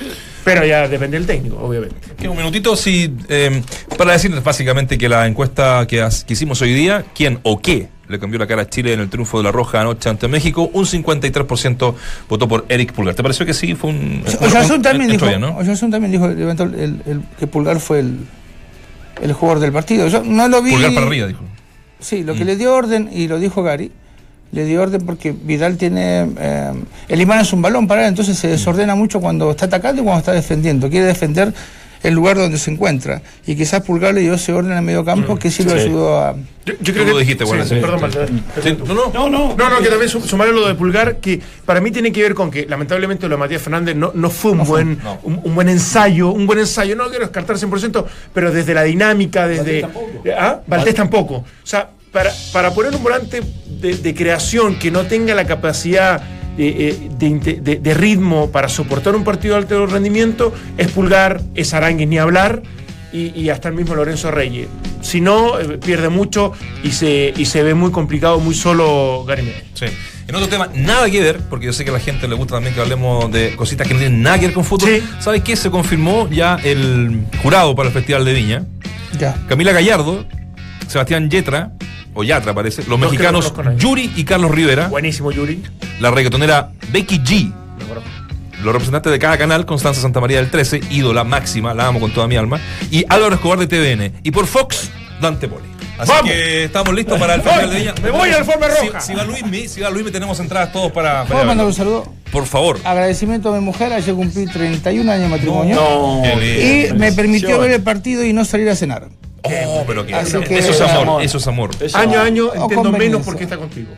Pero ya depende del técnico, obviamente. Un minutito, sí, eh, para decirles básicamente que la encuesta que, que hicimos hoy día, ¿quién o qué le cambió la cara a Chile en el triunfo de la Roja anoche ante México? Un 53% votó por Eric Pulgar. ¿Te pareció que sí? Fue un. Oyarzún también dijo, ¿no? También dijo levantó el- el- que Pulgar fue el, el jugador del partido. Yo no lo vi. Pulgar para arriba, dijo. Sí, lo que le dio orden, y lo dijo Gary, le dio orden porque Vidal tiene. eh, el imán es un balón para él, entonces se desordena mucho cuando está atacando y cuando está defendiendo. Quiere defender el lugar donde se encuentra. Y quizás Pulgar le dio ese orden en el medio campo que sí lo Sí. ayudó a. Yo, yo creo lo dijiste, bueno, sí. perdón. Sí, no, no. No, no. No, no, que también su- sumar lo de Pulgar, que para mí tiene que ver con que lamentablemente lo de Matías Fernández no, no fue un buen no. un, un buen ensayo, un buen ensayo, no quiero descartar 100%, pero desde la dinámica, desde... ¿Ah? Valdés tampoco. O sea, para, para poner un volante de, de creación que no tenga la capacidad de, eh, de de- ritmo para soportar un partido de alto rendimiento, es Pulgar, es Aranguis ni hablar, y, y hasta el mismo Lorenzo Reyes. Si no, eh, pierde mucho y se, y se ve muy complicado, muy solo Gary Medel. Sí. En otro tema, nada que ver, porque yo sé que a la gente le gusta también que hablemos de cositas que no tienen nada que ver con fútbol. ¿Sabes qué? Se confirmó ya el jurado para el Festival de Viña. Ya. Camila Gallardo, Sebastián Yetra, o Yatra parece, los No, mexicanos lo. Yuri y Carlos Rivera, Buenísimo, Yuri. la reggaetonera Becky G, los representantes de cada canal, Constanza Santa María del 13, ídola máxima, la amo con toda mi alma, y Álvaro Escobar de TVN, y por Fox, Dante Poli. Así ¡Vamos! que estamos listos para el Festival de Viña. me voy a la alfombra Si- roja. Si, va Luismi, si va Luismi, tenemos entradas todos para. ¿Puedo mandar un saludo? Por favor. Agradecimiento a mi mujer, ayer cumplí 31 años de matrimonio. No, qué y me permitió ver el partido y no salir a cenar. Oh, pero que, Así que- eso es amor, amor. eso es amor. Año a año entiendo menos conveniencia. porque está contigo.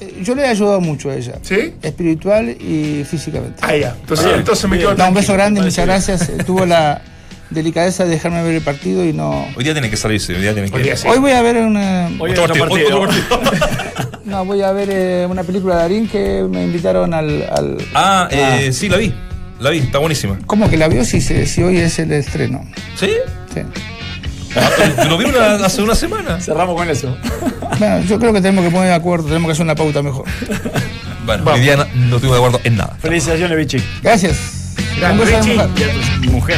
Eh, Yo le he ayudado mucho a ella. ¿Sí? Espiritual y físicamente. Ah, ya. Entonces, entonces me quedo No, un beso grande, muchas gracias. Eh, Tuvo la delicadeza de dejarme ver el partido y no. Hoy día tiene que salirse, hoy día tiene que. Hoy día sí. Hoy voy a ver una. Hoy Otro partido, partido. otro partido. [LAUGHS] No, voy a ver eh, una película de Darín que me invitaron al. al- Ah, eh, sí, la vi. La vi, está buenísima. ¿Cómo que la vio si, si hoy es el estreno? ¿Sí? Sí. Ah, Lo vi una- hace una semana. Cerramos con eso. Bueno, yo creo que tenemos que poner de acuerdo, tenemos que hacer una pauta mejor. Bueno, hoy día no, no estuvimos de acuerdo en nada. Felicitaciones, Vichy. Gracias. Richie. mujer. Y a tu mujer.